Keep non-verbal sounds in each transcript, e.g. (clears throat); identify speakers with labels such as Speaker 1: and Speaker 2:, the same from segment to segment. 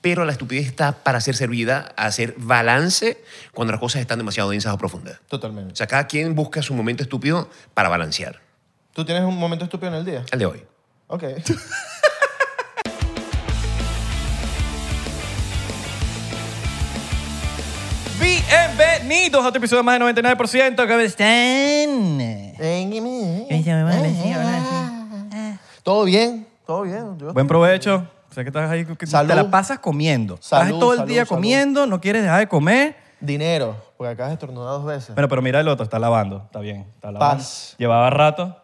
Speaker 1: pero la estupidez está para ser servida a hacer balance cuando las cosas están demasiado densas o profundas. O
Speaker 2: Totalmente.
Speaker 1: sea, cada quien busca su momento estúpido para balancear.
Speaker 2: ¿Tú tienes un momento estúpido en el día?
Speaker 1: El de hoy.
Speaker 2: Ok. (laughs)
Speaker 3: Bienvenidos a otro episodio más de 99%. ¿Cómo están?
Speaker 2: ¿Todo bien? ¿Todo bien? Yo-
Speaker 3: Buen provecho. Sé que estás ahí. que
Speaker 2: Salud.
Speaker 3: Te la pasas comiendo. estás
Speaker 2: Salud,
Speaker 3: todo el
Speaker 2: salud,
Speaker 3: día
Speaker 2: salud.
Speaker 3: comiendo, no quieres dejar de comer.
Speaker 2: Dinero, porque acabas de estornudar dos veces.
Speaker 3: Bueno, pero mira el otro, está lavando. Está bien. Está lavando.
Speaker 2: Paz.
Speaker 3: Llevaba rato.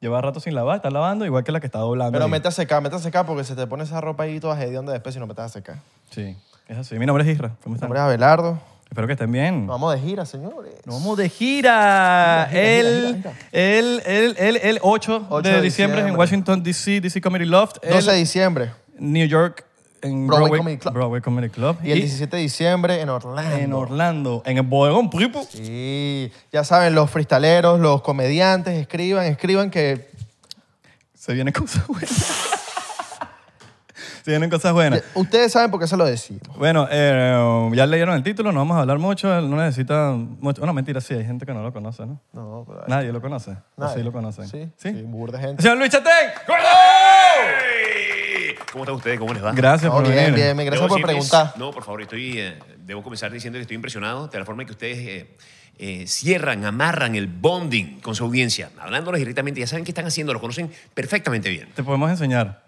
Speaker 3: Llevaba rato sin lavar, está lavando, igual que la que está doblando.
Speaker 2: Pero
Speaker 3: ahí.
Speaker 2: mete a secar, mete a secar porque se te pone esa ropa ahí toda hedionda después si no metes a secar.
Speaker 3: Sí, es así. Mi nombre es Isra. ¿Cómo
Speaker 2: Mi
Speaker 3: están?
Speaker 2: nombre es Abelardo.
Speaker 3: Espero que estén bien.
Speaker 2: Nos vamos de gira, señores.
Speaker 3: Nos vamos de gira. El, el, el, el, el 8,
Speaker 2: 8
Speaker 3: de,
Speaker 2: de
Speaker 3: diciembre en. Washington, D.C., D.C. Comedy Loft.
Speaker 2: 12 de
Speaker 3: El
Speaker 2: diciembre.
Speaker 3: New York en
Speaker 2: Broadway
Speaker 3: Broadway,
Speaker 2: Comedy Club.
Speaker 3: Broadway Comedy Club.
Speaker 2: Y el 17 de diciembre en Orlando.
Speaker 3: en Orlando, en el bodegón Pripo.
Speaker 2: Sí, ya saben, los freestaleros, los comediantes, escriban, escriban que
Speaker 3: Se vienen cosas buenas. Se vienen cosas buenas.
Speaker 2: ustedes saben por qué se lo decimos.
Speaker 3: Bueno, eh, ya leyeron el título, no vamos a hablar mucho, no necesita mucho. Bueno, mentira, sí, hay gente que no lo conoce, ¿no?
Speaker 2: No, pero-
Speaker 3: Nadie lo conoce. ¿O
Speaker 2: Nadie.
Speaker 3: Sí lo conocen.
Speaker 2: Sí,
Speaker 3: ¿Sí?
Speaker 2: sí, burda de gente.
Speaker 3: Señor Luis Chatén.
Speaker 1: ¡Hey! ¿Cómo están ustedes? ¿Cómo les va?
Speaker 3: Gracias
Speaker 2: No,
Speaker 3: por
Speaker 2: bien,
Speaker 3: venir.
Speaker 2: bien, bien, gracias
Speaker 1: Debo
Speaker 2: por
Speaker 1: decirles-
Speaker 2: preguntar.
Speaker 1: No, por favor, estoy, eh, debo comenzar diciendo que estoy impresionado de la forma en que ustedes eh, eh, cierran, amarran el bonding con su audiencia, hablándoles directamente, ya saben qué están haciendo, lo conocen perfectamente bien.
Speaker 3: Te podemos enseñar.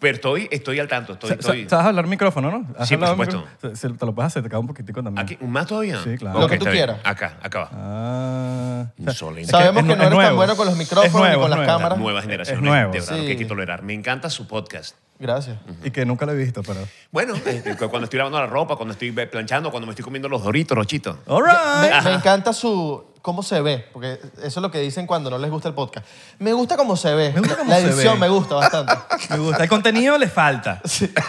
Speaker 1: Pero estoy, estoy al tanto, estoy... Estoy
Speaker 3: ¿Sabes hablar micrófono, no? ¿Has
Speaker 1: Sí, por supuesto.
Speaker 3: se- te lo puedes hacer, te cae un poquitico también.
Speaker 1: ¿Aquí? ¿Más todavía?
Speaker 3: Sí, claro.
Speaker 2: Lo
Speaker 1: Ok,
Speaker 2: que tú quieras.
Speaker 1: Acá, acá va.
Speaker 3: Ah.
Speaker 1: Insolente.
Speaker 2: Sabemos
Speaker 3: es
Speaker 2: que no
Speaker 3: es
Speaker 2: eres tan bueno con los micrófonos
Speaker 3: nuevo,
Speaker 2: ni con las
Speaker 3: nuevo.
Speaker 2: cámaras.
Speaker 1: La nueva generación.
Speaker 3: Es
Speaker 1: de-
Speaker 3: nuevo.
Speaker 1: De, verdad,
Speaker 2: Sí.
Speaker 1: que hay que tolerar. Me encanta su podcast.
Speaker 2: Gracias.
Speaker 3: Y que nunca lo he visto, pero...
Speaker 1: Bueno, eh, cu- cuando estoy lavando la ropa, cuando estoy planchando, cuando me estoy comiendo los doritos, los chitos.
Speaker 3: All
Speaker 2: Me,
Speaker 3: right.
Speaker 2: me encanta su cómo se ve, porque eso es lo que dicen cuando no les gusta el podcast. Me gusta cómo se ve.
Speaker 3: Me gusta cómo
Speaker 2: la
Speaker 3: se
Speaker 2: edición
Speaker 3: ve.
Speaker 2: me gusta bastante. (laughs)
Speaker 3: Me gusta. El contenido le falta.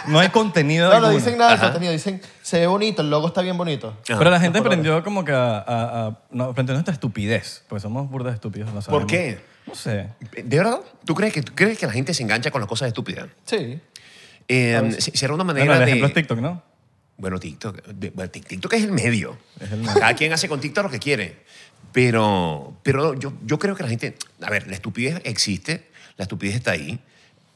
Speaker 3: No hay contenido
Speaker 2: No, no dicen nada
Speaker 1: Ajá.
Speaker 2: contenido, dicen se ve bonito, el logo está bien bonito.
Speaker 1: Ajá.
Speaker 3: Pero la gente aprendió como que a... a- a- no, aprendió nuestra estupidez. Porque somos burdas estúpidos. lo
Speaker 1: ¿Por qué?
Speaker 3: No sé.
Speaker 1: ¿De verdad? ¿Tú crees que, tú crees que la gente se engancha con las cosas estúpidas?
Speaker 2: Sí.
Speaker 1: Eh, se- será una
Speaker 3: Bueno,
Speaker 1: manera
Speaker 3: el
Speaker 1: de...
Speaker 3: ejemplo es TikTok, ¿no?
Speaker 1: Bueno, TikTok, de- TikTok es el medio.
Speaker 3: Es el medio.
Speaker 1: Cada quien hace con TikTok lo que quiere. Pero, pero yo, yo creo que la gente... A ver, la estupidez existe, la estupidez está ahí,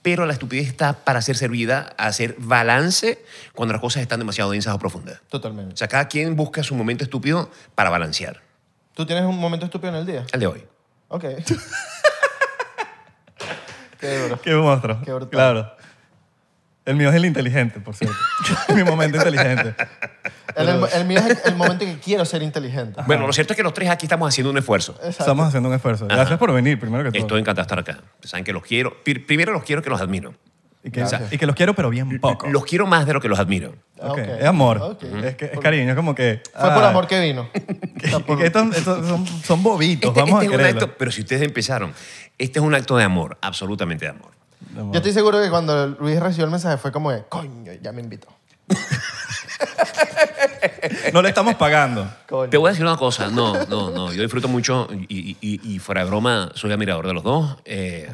Speaker 1: pero la estupidez está para ser servida a hacer balance cuando las cosas están demasiado densas o profundas. O
Speaker 2: Totalmente.
Speaker 1: sea, cada quien busca su momento estúpido para balancear.
Speaker 2: ¿Tú tienes un momento estúpido en el día?
Speaker 1: El de hoy.
Speaker 2: Ok. (laughs) Qué duro.
Speaker 3: Qué monstruo.
Speaker 2: Qué brutal.
Speaker 3: Claro. El mío es el inteligente, por cierto. (laughs) Mi momento inteligente.
Speaker 2: El, el- el mío es el, el momento en que quiero ser inteligente.
Speaker 1: Bueno, lo cierto es que los tres aquí estamos haciendo un esfuerzo.
Speaker 2: Exacto.
Speaker 3: Estamos haciendo un esfuerzo. Gracias por venir, primero que todo.
Speaker 1: Estoy encantado de estar acá. Saben que los quiero. Pir- Primero los quiero que los admiro.
Speaker 3: y, que,
Speaker 2: Gracias.
Speaker 3: y que los quiero, pero bien poco.
Speaker 1: Los quiero más de lo que los admiro.
Speaker 2: Ah,
Speaker 3: Ok,
Speaker 2: ok.
Speaker 3: Es amor.
Speaker 2: Ok.
Speaker 3: Es, que, es cariño. Es como que...
Speaker 2: Fue por
Speaker 3: ah,
Speaker 2: amor que vino. (laughs)
Speaker 3: que- que estos, estos son, son bobitos.
Speaker 1: Este,
Speaker 3: Vamos
Speaker 1: este
Speaker 3: a
Speaker 1: es un
Speaker 3: quererlo.
Speaker 1: acto, pero si ustedes empezaron, este es un acto de amor, absolutamente de amor.
Speaker 2: Yo estoy seguro que cuando Luis recibió el mensaje fue como de, coño, ya me invitó.
Speaker 3: No le estamos pagando.
Speaker 2: Coño.
Speaker 1: Te voy a decir una cosa, no, no, no, yo disfruto mucho y, y- y fuera de broma soy admirador de los dos. Eh,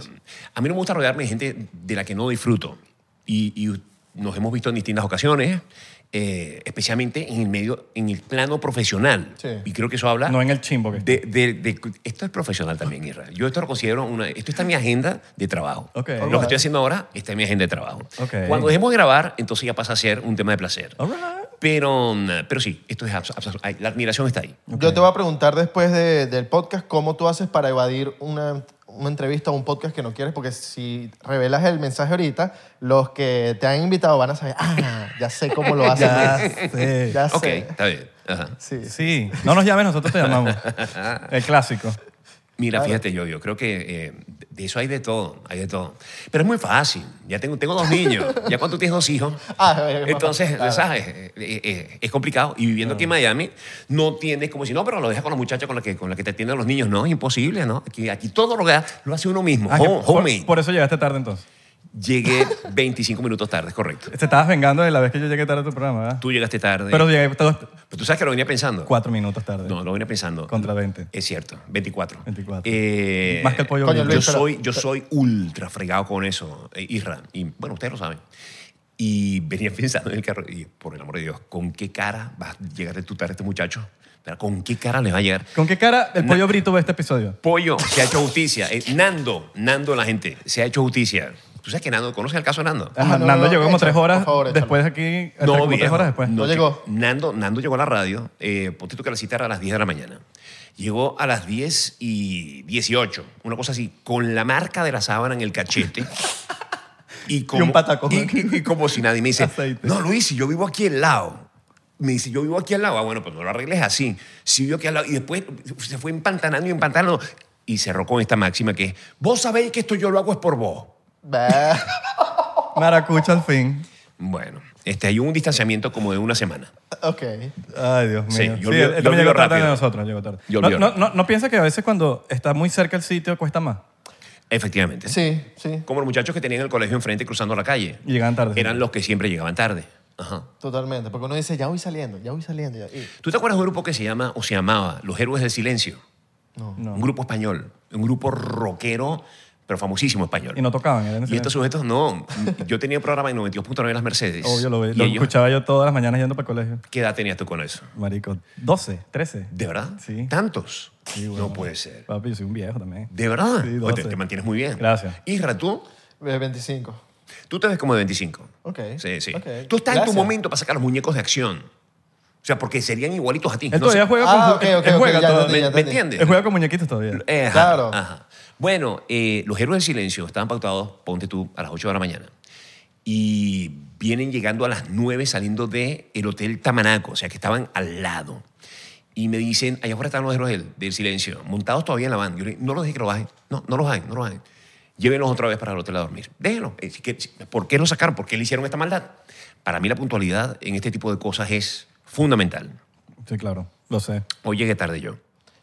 Speaker 1: a mí no me gusta rodearme de gente de la que no disfruto y, y nos hemos visto en distintas ocasiones, eh, especialmente en el medio, en el plano profesional.
Speaker 2: Sí.
Speaker 1: Y creo que eso habla...
Speaker 3: No en el chimbo
Speaker 1: de, de- de- esto es profesional también, Israel. Yo esto lo considero una... Esto está en mi agenda de trabajo.
Speaker 3: Ok.
Speaker 1: Lo que estoy haciendo ahora está en mi agenda de trabajo.
Speaker 3: Ok.
Speaker 1: Cuando dejemos de grabar, entonces ya pasa a ser un tema de placer.
Speaker 3: All right.
Speaker 1: Pero, pero sí, esto es abs- abs- ay, la admiración está ahí.
Speaker 2: Yo te voy a preguntar después de- del podcast cómo tú haces para evadir una, una entrevista o un podcast que no quieres, porque si revelas el mensaje ahorita, los que te han invitado van a saber, ah, ya sé cómo lo (laughs) hacen.
Speaker 3: Ya (laughs) sé.
Speaker 2: Ya
Speaker 1: Ok,
Speaker 2: sé.
Speaker 1: está bien. Ajá.
Speaker 2: Sí.
Speaker 3: Sí. No nos llames, nosotros te llamamos. (laughs) El clásico.
Speaker 1: Mira, fíjate, yo, yo creo que eh, de eso hay de todo, hay de todo. Pero es muy fácil. Ya tengo, tengo dos niños. ya cuando tienes dos hijos, (laughs)
Speaker 2: Ah,
Speaker 1: entonces,
Speaker 2: claro.
Speaker 1: ¿sabes? Eh, eh, es complicado. Y viviendo aquí en Miami, no tienes como si, no, pero lo dejas con la muchacha con la que, con la que te atienden los niños. No, es imposible, ¿no? Aquí, aquí todo lo que da, lo hace uno mismo.
Speaker 3: Ah,
Speaker 1: home-
Speaker 3: por eso llegaste tarde entonces.
Speaker 1: Llegué (laughs) 25 minutos tarde, correcto.
Speaker 3: Te estabas vengando de la vez que yo llegué tarde a tu programa, ¿verdad?
Speaker 1: Tú llegaste tarde.
Speaker 3: Pero llegué todos
Speaker 1: Pero tú sabes que lo venía pensando.
Speaker 3: cuatro minutos tarde.
Speaker 1: No, lo venía pensando.
Speaker 3: Contra 20.
Speaker 1: Es cierto, 24.
Speaker 3: 24.
Speaker 1: Eh,
Speaker 3: Más que el pollo
Speaker 2: Coño.
Speaker 1: Yo
Speaker 2: Luis, pero-
Speaker 1: soy, yo soy ultra fregado con eso, eh, Isra. Y bueno, ustedes lo saben. Y venía (laughs) pensando en el carro, y por el amor de Dios, ¿con qué cara va a llegar a tutar a este muchacho? Pero, ¿Con qué cara le va a llegar?
Speaker 3: ¿Con qué cara el
Speaker 1: Na-
Speaker 3: pollo brito ve este episodio?
Speaker 1: Pollo, se ha hecho justicia. Eh, Nando, Nando la gente, se ha hecho justicia. ¿Tú sabes que Nando, conoces el caso de Nando?
Speaker 3: Ajá,
Speaker 2: no,
Speaker 3: Nando
Speaker 2: no,
Speaker 3: llegó como
Speaker 2: échalo,
Speaker 3: tres horas
Speaker 2: favor,
Speaker 3: después aquí. como tres horas después.
Speaker 2: No llegó.
Speaker 1: Nando, Nando llegó a la radio, eh, ponte tú que la cita era a las 10 de la mañana. Llegó a las 10 y 18, una cosa así, con la marca de la sábana en el cachete. (laughs) Y, como,
Speaker 3: un patacón.
Speaker 1: Y, y- y como si nadie me dice,
Speaker 3: Aceite.
Speaker 1: no, Luis, si yo vivo aquí al lado. Me dice, yo vivo aquí al lado. Ah, bueno, pues no lo arregles así. Si vivo aquí al lado. Y después se fue empantanando y empantanando. Y cerró con esta máxima que es, vos sabéis que esto yo lo hago es por vos.
Speaker 2: Bah. (laughs)
Speaker 3: Maracucha al fin.
Speaker 1: Bueno, este, hay un distanciamiento como de una semana.
Speaker 2: ok.
Speaker 3: Ay, Dios mío.
Speaker 1: Sí, yo
Speaker 3: Sí,
Speaker 1: olvido-
Speaker 3: él
Speaker 1: yo
Speaker 3: también llegó
Speaker 1: olvido
Speaker 3: tarde de
Speaker 1: rápido.
Speaker 3: nosotros, llegó tarde.
Speaker 1: Yo
Speaker 3: No,
Speaker 1: olvido
Speaker 3: no, no, ¿no piensa que a veces cuando está muy cerca el sitio cuesta más?
Speaker 1: Efectivamente.
Speaker 2: Sí, sí,
Speaker 1: Como los muchachos que tenían el colegio enfrente cruzando la calle.
Speaker 3: Y llegaban tarde.
Speaker 1: Eran los que siempre llegaban tarde. Ajá.
Speaker 2: totalmente. Porque uno dice, ya voy saliendo, ya voy saliendo. ya- y-
Speaker 1: ¿Tú te acuerdas de un grupo que se llama o se llamaba Los Héroes del Silencio?
Speaker 2: No.
Speaker 3: No.
Speaker 1: Un grupo español. Un grupo rockero, pero famosísimo español.
Speaker 3: Y no tocaban. eran
Speaker 1: Y estos sujetos, no. Yo tenía un programa en 92.9 Las Mercedes.
Speaker 3: Obvio, lo,
Speaker 1: Y
Speaker 3: lo
Speaker 1: ellos-
Speaker 3: escuchaba yo todas las mañanas yendo para el colegio.
Speaker 1: ¿Qué edad tenías tú con eso?
Speaker 3: Marico, 12, 13.
Speaker 1: ¿De verdad?
Speaker 3: Sí.
Speaker 1: ¿Tantos?
Speaker 3: Sí, bueno.
Speaker 1: No puede ser.
Speaker 3: Papi, yo soy un viejo también.
Speaker 1: ¿De verdad?
Speaker 3: Sí,
Speaker 1: Oye, te,
Speaker 3: 12.
Speaker 1: te mantienes muy bien.
Speaker 3: Gracias.
Speaker 1: Isra, ¿tú?
Speaker 2: Eh, 25.
Speaker 1: Tú te ves como de 25.
Speaker 2: Ok.
Speaker 1: Sí, sí.
Speaker 2: ok.
Speaker 1: Tú estás en tu momento para sacar los muñecos de acción. O sea, porque serían igualitos a ti.
Speaker 3: Él
Speaker 1: No
Speaker 3: todavía
Speaker 1: sé-
Speaker 3: juega
Speaker 2: Ah,
Speaker 3: con...
Speaker 2: ok,
Speaker 3: él-
Speaker 2: ok,
Speaker 3: él
Speaker 2: ok,
Speaker 3: juega
Speaker 2: ya
Speaker 3: todavía.
Speaker 2: entendí,
Speaker 1: ¿Me,
Speaker 2: ya
Speaker 1: me
Speaker 2: entendí.
Speaker 1: entiendes?
Speaker 3: Él juega con muñequitos todavía.
Speaker 1: Eh, ajá,
Speaker 2: Claro.
Speaker 1: ajá. Bueno, eh, los héroes del silencio estaban pautados, ponte tú, a las 8 de la mañana. Y vienen llegando a las 9 saliendo del el Hotel Tamanaco, o sea que estaban al lado. Y me dicen, allá afuera están los héroes del, del silencio, montados todavía en la van. Yo le digo, no los deje que lo bajen. No, no los bajen, no los bajen. Llévenlos otra vez para el hotel a dormir. Déjenlos. Eh, ¿Por qué lo sacaron? ¿Por qué le hicieron esta maldad? Para mí la puntualidad en este tipo de cosas es fundamental.
Speaker 3: Sí, claro. Lo sé.
Speaker 1: Hoy llegué tarde yo.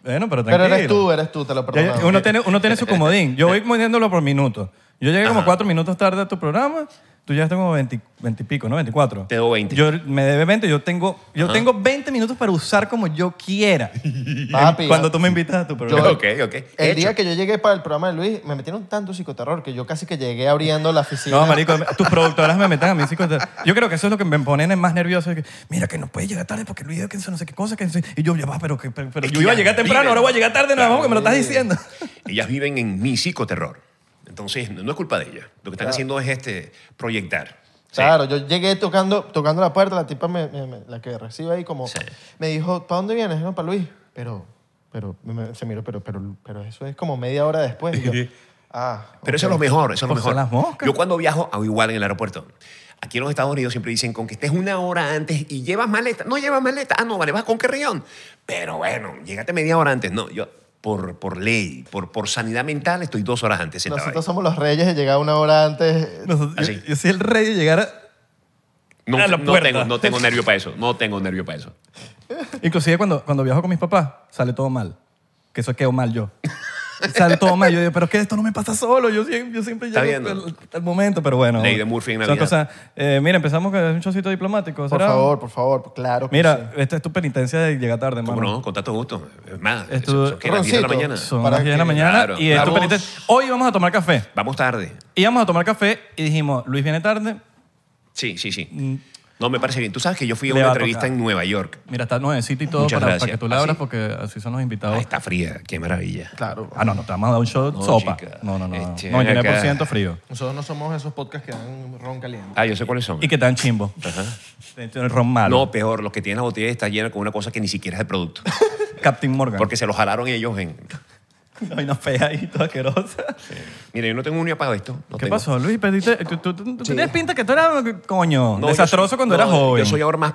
Speaker 3: Bueno, pero
Speaker 2: Pero
Speaker 3: tranquilo.
Speaker 2: eres tú, eres tú, te lo
Speaker 3: Ya-
Speaker 2: perdonamos.
Speaker 3: uno, tiene, uno tiene su comodín. Yo voy moviéndolo por minutos. Yo llegué como
Speaker 1: Ajá.
Speaker 3: cuatro minutos tarde a tu programa. Tú ya estás como 20, 20 y pico, ¿no? 24.
Speaker 1: Te doy 20.
Speaker 3: Yo me debe 20. Yo tengo, yo tengo 20 minutos para usar como yo quiera. (laughs)
Speaker 2: Papi,
Speaker 3: Cuando tú me invitas a tu programa.
Speaker 2: Yo-
Speaker 1: ok, ok.
Speaker 2: El
Speaker 1: Hecho.
Speaker 2: día que yo llegué para el programa de Luis, me metieron tanto psicoterror que yo casi que llegué abriendo la oficina.
Speaker 3: No, marico, tus productoras me meten a mí psicoterror. Yo creo que eso es lo que me ponen más nervioso. es que, Mira, que no puede llegar tarde porque video que no sé qué cosa. Que no sé- y yo, ya va, pero, que- pero, yo
Speaker 1: que
Speaker 3: iba a llegar temprano,
Speaker 1: viven.
Speaker 3: ahora voy a llegar tarde, nada más porque me lo estás diciendo.
Speaker 1: Ellas viven en mi psicoterror. Entonces, no no es culpa de ellas. Lo que están haciendo es este, proyectar. Sí.
Speaker 2: Claro, yo llegué tocando, tocando la puerta, la tipa, me- me- me- la que recibe ahí, como,
Speaker 1: Sí.
Speaker 2: me dijo, ¿para dónde vienes? No, para Luis. Pero, pero, me- me- se miró, pero, pero, pero eso es como media hora después. Y yo, ah,
Speaker 1: Pero eso es lo mejor, eso es lo
Speaker 3: Pues son
Speaker 1: mejor.
Speaker 3: las moscas.
Speaker 1: Yo cuando viajo hago igual en el aeropuerto. Aquí en los Estados Unidos siempre dicen con que estés una hora antes y llevas maleta. No llevas maleta. Ah, no, vale, vas con carrión. Pero bueno, llégate media hora antes. No, yo por, por ley, por, por sanidad mental estoy dos horas antes sentado
Speaker 2: Nosotros
Speaker 1: ahí.
Speaker 2: somos los reyes de llegar una hora antes.
Speaker 3: Nosotros- yo,
Speaker 1: Así.
Speaker 3: yo soy el rey de llegar a...
Speaker 1: No,
Speaker 3: a la
Speaker 1: no
Speaker 3: puerta.
Speaker 1: tengo, no tengo nervio para eso. No tengo nervio para eso.
Speaker 3: Inclusive cuando, cuando viajo con mis papás, sale todo mal. Que eso quedó mal yo. (laughs) (laughs) sale todo mal. Yo digo, pero es que esto no me pasa solo. Yo siempre, yo siempre
Speaker 1: Está
Speaker 3: llego
Speaker 1: viendo.
Speaker 3: al, al momento, pero bueno.
Speaker 1: Ley de Murphy en
Speaker 3: Son
Speaker 1: Navidad.
Speaker 3: cosas... Eh, mira, empezamos con un chocito diplomático.
Speaker 2: Por
Speaker 3: ¿será?
Speaker 2: favor, por favor, claro. que
Speaker 3: Mira,
Speaker 2: sí.
Speaker 3: esta es tu penitencia de llegar tarde,
Speaker 1: ¿Cómo
Speaker 3: hermano.
Speaker 1: no? Con tanto gusto. Es más,
Speaker 3: Esto-
Speaker 1: eso, eso que las 10 de la
Speaker 2: Roncito.
Speaker 1: mañana.
Speaker 3: Son
Speaker 2: Para
Speaker 3: las 10 de la
Speaker 2: que-
Speaker 3: mañana
Speaker 1: Claro,
Speaker 3: y es tu penitencia. Hoy vamos a tomar café.
Speaker 1: Vamos tarde.
Speaker 3: Íbamos a tomar café y dijimos, Luis viene tarde.
Speaker 1: Sí, sí, sí. No, me parece bien. Tú sabes que yo fui a.
Speaker 3: Le
Speaker 1: una
Speaker 3: va a
Speaker 1: entrevista
Speaker 3: tocar.
Speaker 1: en Nueva York.
Speaker 3: Mira, está nuevecito y todo
Speaker 1: Muchas
Speaker 3: para,
Speaker 1: gracias.
Speaker 3: que tú le
Speaker 1: ¿Ah,
Speaker 3: abras
Speaker 1: sí?
Speaker 3: porque así son los invitados.
Speaker 1: Ah, está fría. Qué maravilla.
Speaker 2: Claro.
Speaker 3: Ah, no, no, te vamos a dar un shot
Speaker 1: No,
Speaker 3: sopa.
Speaker 1: chica.
Speaker 3: No, no, no.
Speaker 1: Este,
Speaker 3: 99%
Speaker 1: acá.
Speaker 3: frío.
Speaker 2: Nosotros no somos esos podcasts que dan ron caliente.
Speaker 1: Ah, yo sé cuáles son.
Speaker 3: Y que te dan chimbo.
Speaker 1: Ajá.
Speaker 3: Tienen ron malo.
Speaker 1: No, peor, los que tienen la botella está llena con una cosa que ni siquiera es el producto. (laughs)
Speaker 3: Captain Morgan.
Speaker 1: Porque se lo jalaron ellos en... (laughs)
Speaker 3: Hay una fea ahí, toda asquerosa.
Speaker 1: Mira, yo no tengo un ni apagado esto. No
Speaker 3: ¿Qué
Speaker 1: tengo.
Speaker 3: pasó, Luis? Pediste, tú, tú- tú- tú tenías pinta que tú eras, coño,
Speaker 1: No, yo
Speaker 3: desastroso
Speaker 1: soy-
Speaker 3: cuando
Speaker 1: no,
Speaker 3: eras joven.
Speaker 1: Yo soy ahora más...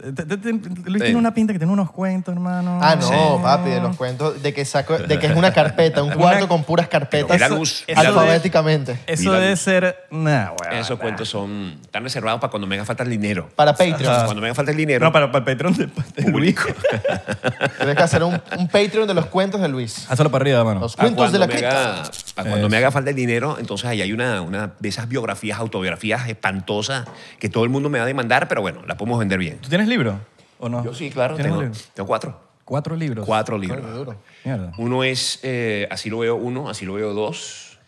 Speaker 3: Te- te- te- Luis tiene una pinta que tiene unos cuentos, hermano.
Speaker 2: Ah, no, papi, de los cuentos, de que, saco, de que es una carpeta, un (laughs) cuarto con puras carpetas
Speaker 1: Mira, Luz,
Speaker 3: mira, Luz.
Speaker 2: alfabéticamente.
Speaker 3: Eso
Speaker 1: Mira,
Speaker 3: debe ser... Nah, weón.
Speaker 1: Esos cuentos son tan reservados para cuando me haga falta el dinero.
Speaker 2: Para Patreon.
Speaker 1: Cuando me haga falta el dinero...
Speaker 3: No, para, para el Patreon de, de Luis. (laughs)
Speaker 2: Tienes que hacer un, un Patreon de los cuentos de Luis.
Speaker 3: Hazlo para arriba, mano.
Speaker 2: Los
Speaker 1: a
Speaker 2: cuentos de
Speaker 1: cuando,
Speaker 2: la
Speaker 1: me haga,
Speaker 2: cripta.
Speaker 1: a cuando me haga falta el dinero, entonces ahí hay una, una de esas biografías, autobiografías espantosas que todo el mundo me va a demandar, pero bueno, la podemos vender bien.
Speaker 3: ¿Tú tienes libro o no?
Speaker 1: Yo sí, claro,
Speaker 3: ¿Tienes
Speaker 1: tengo,
Speaker 3: libro?
Speaker 1: tengo cuatro.
Speaker 3: Cuatro libros.
Speaker 1: Cuatro libros.
Speaker 2: duro.
Speaker 3: Mierda.
Speaker 1: Uno es eh, Así lo veo uno, Así lo veo dos.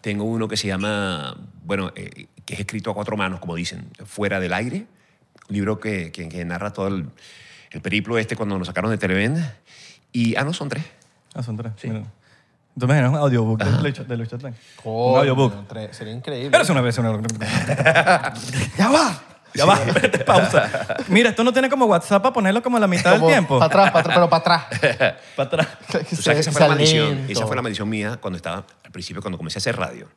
Speaker 1: Tengo uno que se llama, bueno, eh, que es escrito a cuatro manos, como dicen, fuera del aire. Un libro que, que- que narra todo el, el periplo este cuando nos sacaron de Televen. Y, ah, no, son tres.
Speaker 3: Ah, son tres. Mira. ¿Tú imaginas un audiobook Chat- de Luis Chatlán? Un audiobook.
Speaker 2: Sería increíble.
Speaker 3: Pero es una versión. (laughs) ¡Ya va! Ya va. (laughs) Pausa. Mira, esto no tiene como WhatsApp para ponerlo como a la mitad del tiempo.
Speaker 2: Para atrás, para atrás, pero para atrás. (laughs)
Speaker 3: Para atrás. (laughs)
Speaker 1: Tú sabes que esa fue, la maldición, esa fue la maldición mía cuando estaba, al principio, cuando comencé a hacer radio.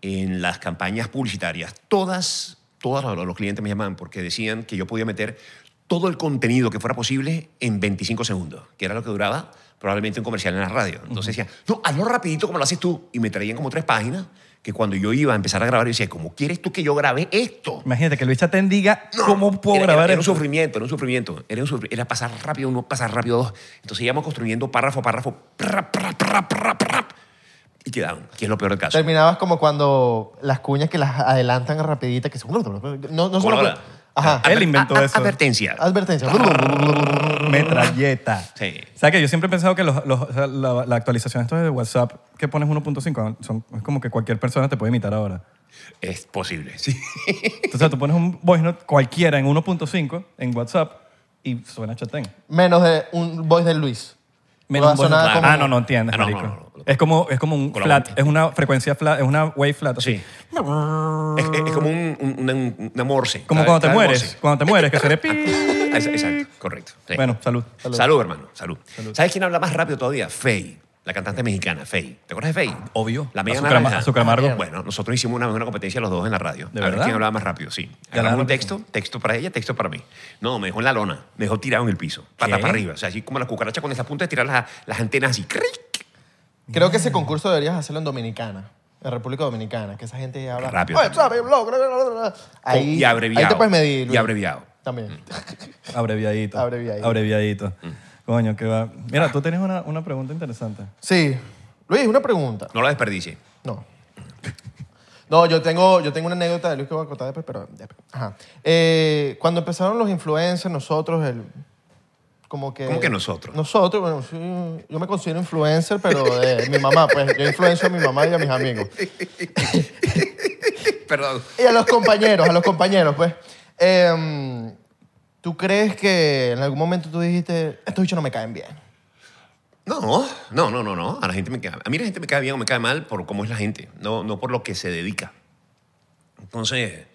Speaker 1: En las campañas publicitarias, todas, todos los, los clientes me llamaban porque decían que yo podía meter todo el contenido que fuera posible en 25 segundos, que era lo que duraba probablemente un comercial en la radio. Entonces decían, no, hazlo rapidito como lo haces tú. Y me traían como tres páginas que cuando yo iba a empezar a grabar, yo decía, ¿cómo quieres tú que yo grabe esto?
Speaker 3: Imagínate que Luis Chatén diga cómo puedo
Speaker 1: era,
Speaker 3: grabar
Speaker 1: era, era un
Speaker 3: esto.
Speaker 1: sufrimiento, era un sufrimiento. Era, un sufri- era pasar rápido uno, pasar rápido dos. Entonces íbamos construyendo párrafo a párrafo, pra, pra, pra, pra, pra, y quedaban, que es lo peor del caso.
Speaker 2: Terminabas como cuando las cuñas que las adelantan rapidita, que se... No, no
Speaker 1: ¿Cómo
Speaker 2: solo...
Speaker 1: lo habla?
Speaker 2: Ajá.
Speaker 3: Él inventó eso.
Speaker 1: Advertencia.
Speaker 2: Advertencia.
Speaker 3: Metralleta.
Speaker 1: Sí.
Speaker 3: ¿Sabes que yo siempre he pensado que los- los- o sea, la, la actualización esto de WhatsApp que pones 1.5 son, es como que cualquier persona te puede imitar ahora.
Speaker 1: Es posible, sí.
Speaker 3: Entonces tú pones un voice note cualquiera en 1.5 en WhatsApp y suena Chatén.
Speaker 2: Menos de un voice de Luis.
Speaker 3: Menos voice note.
Speaker 2: como-
Speaker 3: Ah, no, no entiendes,
Speaker 1: Ah, no,
Speaker 3: marico.
Speaker 1: no, no, no.
Speaker 3: Es como, es como un flat, es una frecuencia flat, es una wave flat. así.
Speaker 1: Sí. Es, es- es como un, un, una, una morse.
Speaker 3: Como
Speaker 1: ¿sabes?
Speaker 3: cuando te
Speaker 1: ¿Sabes
Speaker 3: mueres,
Speaker 1: morse?
Speaker 3: cuando te mueres, que suene pi.
Speaker 1: Ex- Exacto, correcto. sí.
Speaker 3: Bueno, salud.
Speaker 1: Salud. hermano, salud. ¿Sabes quién habla más rápido todavía? Faye, la cantante mexicana, Faye. ¿Te acuerdas de Faye?
Speaker 3: Obvio.
Speaker 1: La media
Speaker 3: Azúcar
Speaker 1: naranja.
Speaker 3: amargo.
Speaker 1: Bueno, nosotros hicimos una, una competencia los dos en la radio.
Speaker 3: ¿De
Speaker 1: a ver
Speaker 3: verdad?
Speaker 1: quién hablaba más rápido, sí. Agarramos un texto, texto para ella, texto para mí. No, me dejó en la lona, me dejó tirado en el piso, pata
Speaker 3: ¿Qué?
Speaker 1: para arriba. O sea, así como la cucaracha cuando está a punto de tirar las, las antenas así. ¡cric!
Speaker 2: Creo que ese concurso deberías hacerlo en Dominicana. En República Dominicana, que esa gente habla
Speaker 1: Rápido.
Speaker 2: Ahí,
Speaker 1: y abreviado.
Speaker 2: Ahí te puedes medir.
Speaker 1: Y abreviado.
Speaker 2: También. (laughs)
Speaker 3: Abreviadito.
Speaker 2: Abreviadito.
Speaker 3: Abreviadito.
Speaker 1: Mm.
Speaker 3: Coño, que va. Mira, tú tienes una, una pregunta interesante.
Speaker 2: Sí. Luis, una pregunta.
Speaker 1: No la desperdicie.
Speaker 2: No. No, yo tengo, yo tengo una anécdota de Luis que voy a contar después, pero... después. Ajá. Eh, cuando empezaron los influencers, nosotros, el, como que...
Speaker 1: ¿Cómo que nosotros?
Speaker 2: Nosotros, bueno, sí, yo me considero influencer, pero de mi mamá, pues yo influencio a mi mamá y a mis amigos. (laughs)
Speaker 1: Perdón.
Speaker 2: Y a los compañeros, a los compañeros, pues. Em, ¿Tú crees que en algún momento tú dijiste, estos bichos no me caen bien?
Speaker 1: No, no, no, no, no. A la gente me cae, a mí la gente me cae bien o me cae mal por cómo es la gente, no, no por lo que se dedica. Entonces,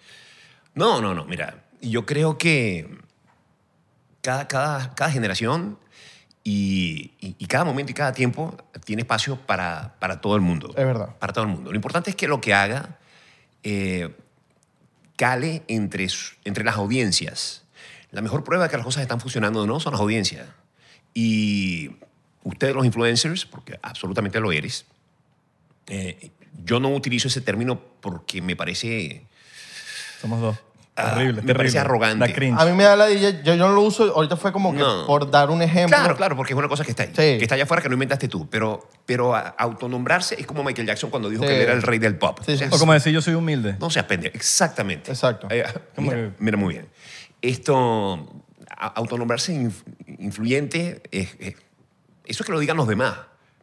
Speaker 1: no, no, no. Mira, yo creo que cada, cada, cada generación y, y- y cada momento y cada tiempo tiene espacio para, para todo el mundo.
Speaker 2: Es verdad.
Speaker 1: Para todo el mundo. Lo importante es que lo que haga eh, cale entre, entre las audiencias. La mejor prueba de que las cosas están funcionando o no son las audiencias. Y ustedes los influencers, porque absolutamente lo eres, eh, yo no utilizo ese término porque me parece...
Speaker 3: Somos dos.
Speaker 1: Ah,
Speaker 3: terrible,
Speaker 1: me
Speaker 3: terrible.
Speaker 1: parece arrogante.
Speaker 3: Da cringe.
Speaker 2: A mí me da la DJ, yo, yo no lo uso, ahorita fue como que
Speaker 1: No.
Speaker 2: por dar un ejemplo.
Speaker 1: Claro, claro, porque es una cosa que está ahí.
Speaker 2: Sí.
Speaker 1: Que está allá afuera que no inventaste tú. Pero, pero a- autonombrarse es como Michael Jackson cuando dijo
Speaker 2: Sí.
Speaker 1: que él era el rey del pop.
Speaker 2: Sí, sí.
Speaker 3: O como decir, yo soy humilde.
Speaker 1: No seas pendejo. Exactamente.
Speaker 2: Exacto.
Speaker 1: Eh,
Speaker 3: ¿Cómo
Speaker 1: mira, mira muy bien. Esto, a- autonombrarse inf- influyente, es, es- eso es que lo digan los demás.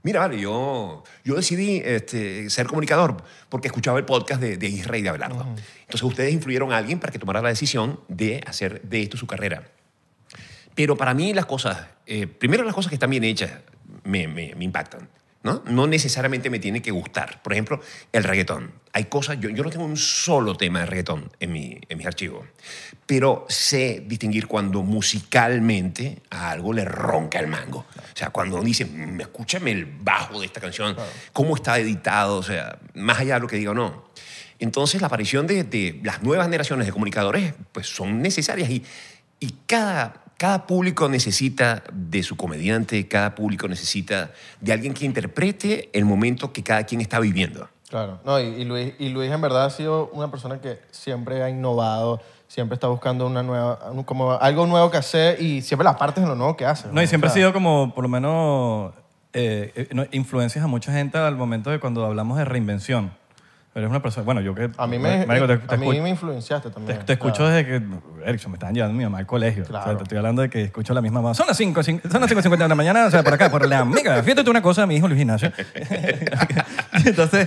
Speaker 1: Mira, vale, yo, yo decidí este, ser comunicador porque escuchaba el podcast de, de Israel de Abelardo. Entonces ustedes influyeron a alguien para que tomara la decisión de hacer de esto su carrera. Pero para mí las cosas, eh, primero las cosas que están bien hechas me, me- me impactan. ¿No? no necesariamente me tiene que gustar. Por ejemplo, el reggaetón. Hay cosas, yo, yo no tengo un solo tema de reggaetón en, mi, en mis archivos, pero sé distinguir cuando musicalmente a algo le ronca el mango. O sea, cuando dice, "Mm, escúchame el bajo de esta canción, cómo está editado, o sea, más allá de lo que diga o no. Entonces, la aparición de, de las nuevas generaciones de comunicadores pues, son necesarias y, y cada, cada público necesita de su comediante, cada público necesita de alguien que interprete el momento que cada quien está viviendo.
Speaker 2: Claro. No, y, y Luis, y Luis en verdad ha sido una persona que siempre ha innovado, siempre está buscando una nueva, como algo nuevo que hacer y siempre las partes en lo nuevo que hace.
Speaker 3: No, y siempre
Speaker 2: O
Speaker 3: ha sido como, por lo menos, eh, eh, influencias a mucha gente al momento de cuando hablamos de reinvención. Eres una persona... Bueno, yo que...
Speaker 2: A mí me,
Speaker 3: Marico, te, te
Speaker 2: a mí me influenciaste
Speaker 3: te,
Speaker 2: también.
Speaker 3: te escucho
Speaker 2: Claro.
Speaker 3: desde que... Erickson, me estaban llevando mi mamá al colegio. O sea,
Speaker 2: Claro.
Speaker 3: te estoy hablando de que escucho la misma mamá. Son las 5, son las 5.50 de la mañana, o sea, por acá, por la amiga. Fíjate una cosa, mi hijo Luis Ignacio. (laughs) Entonces,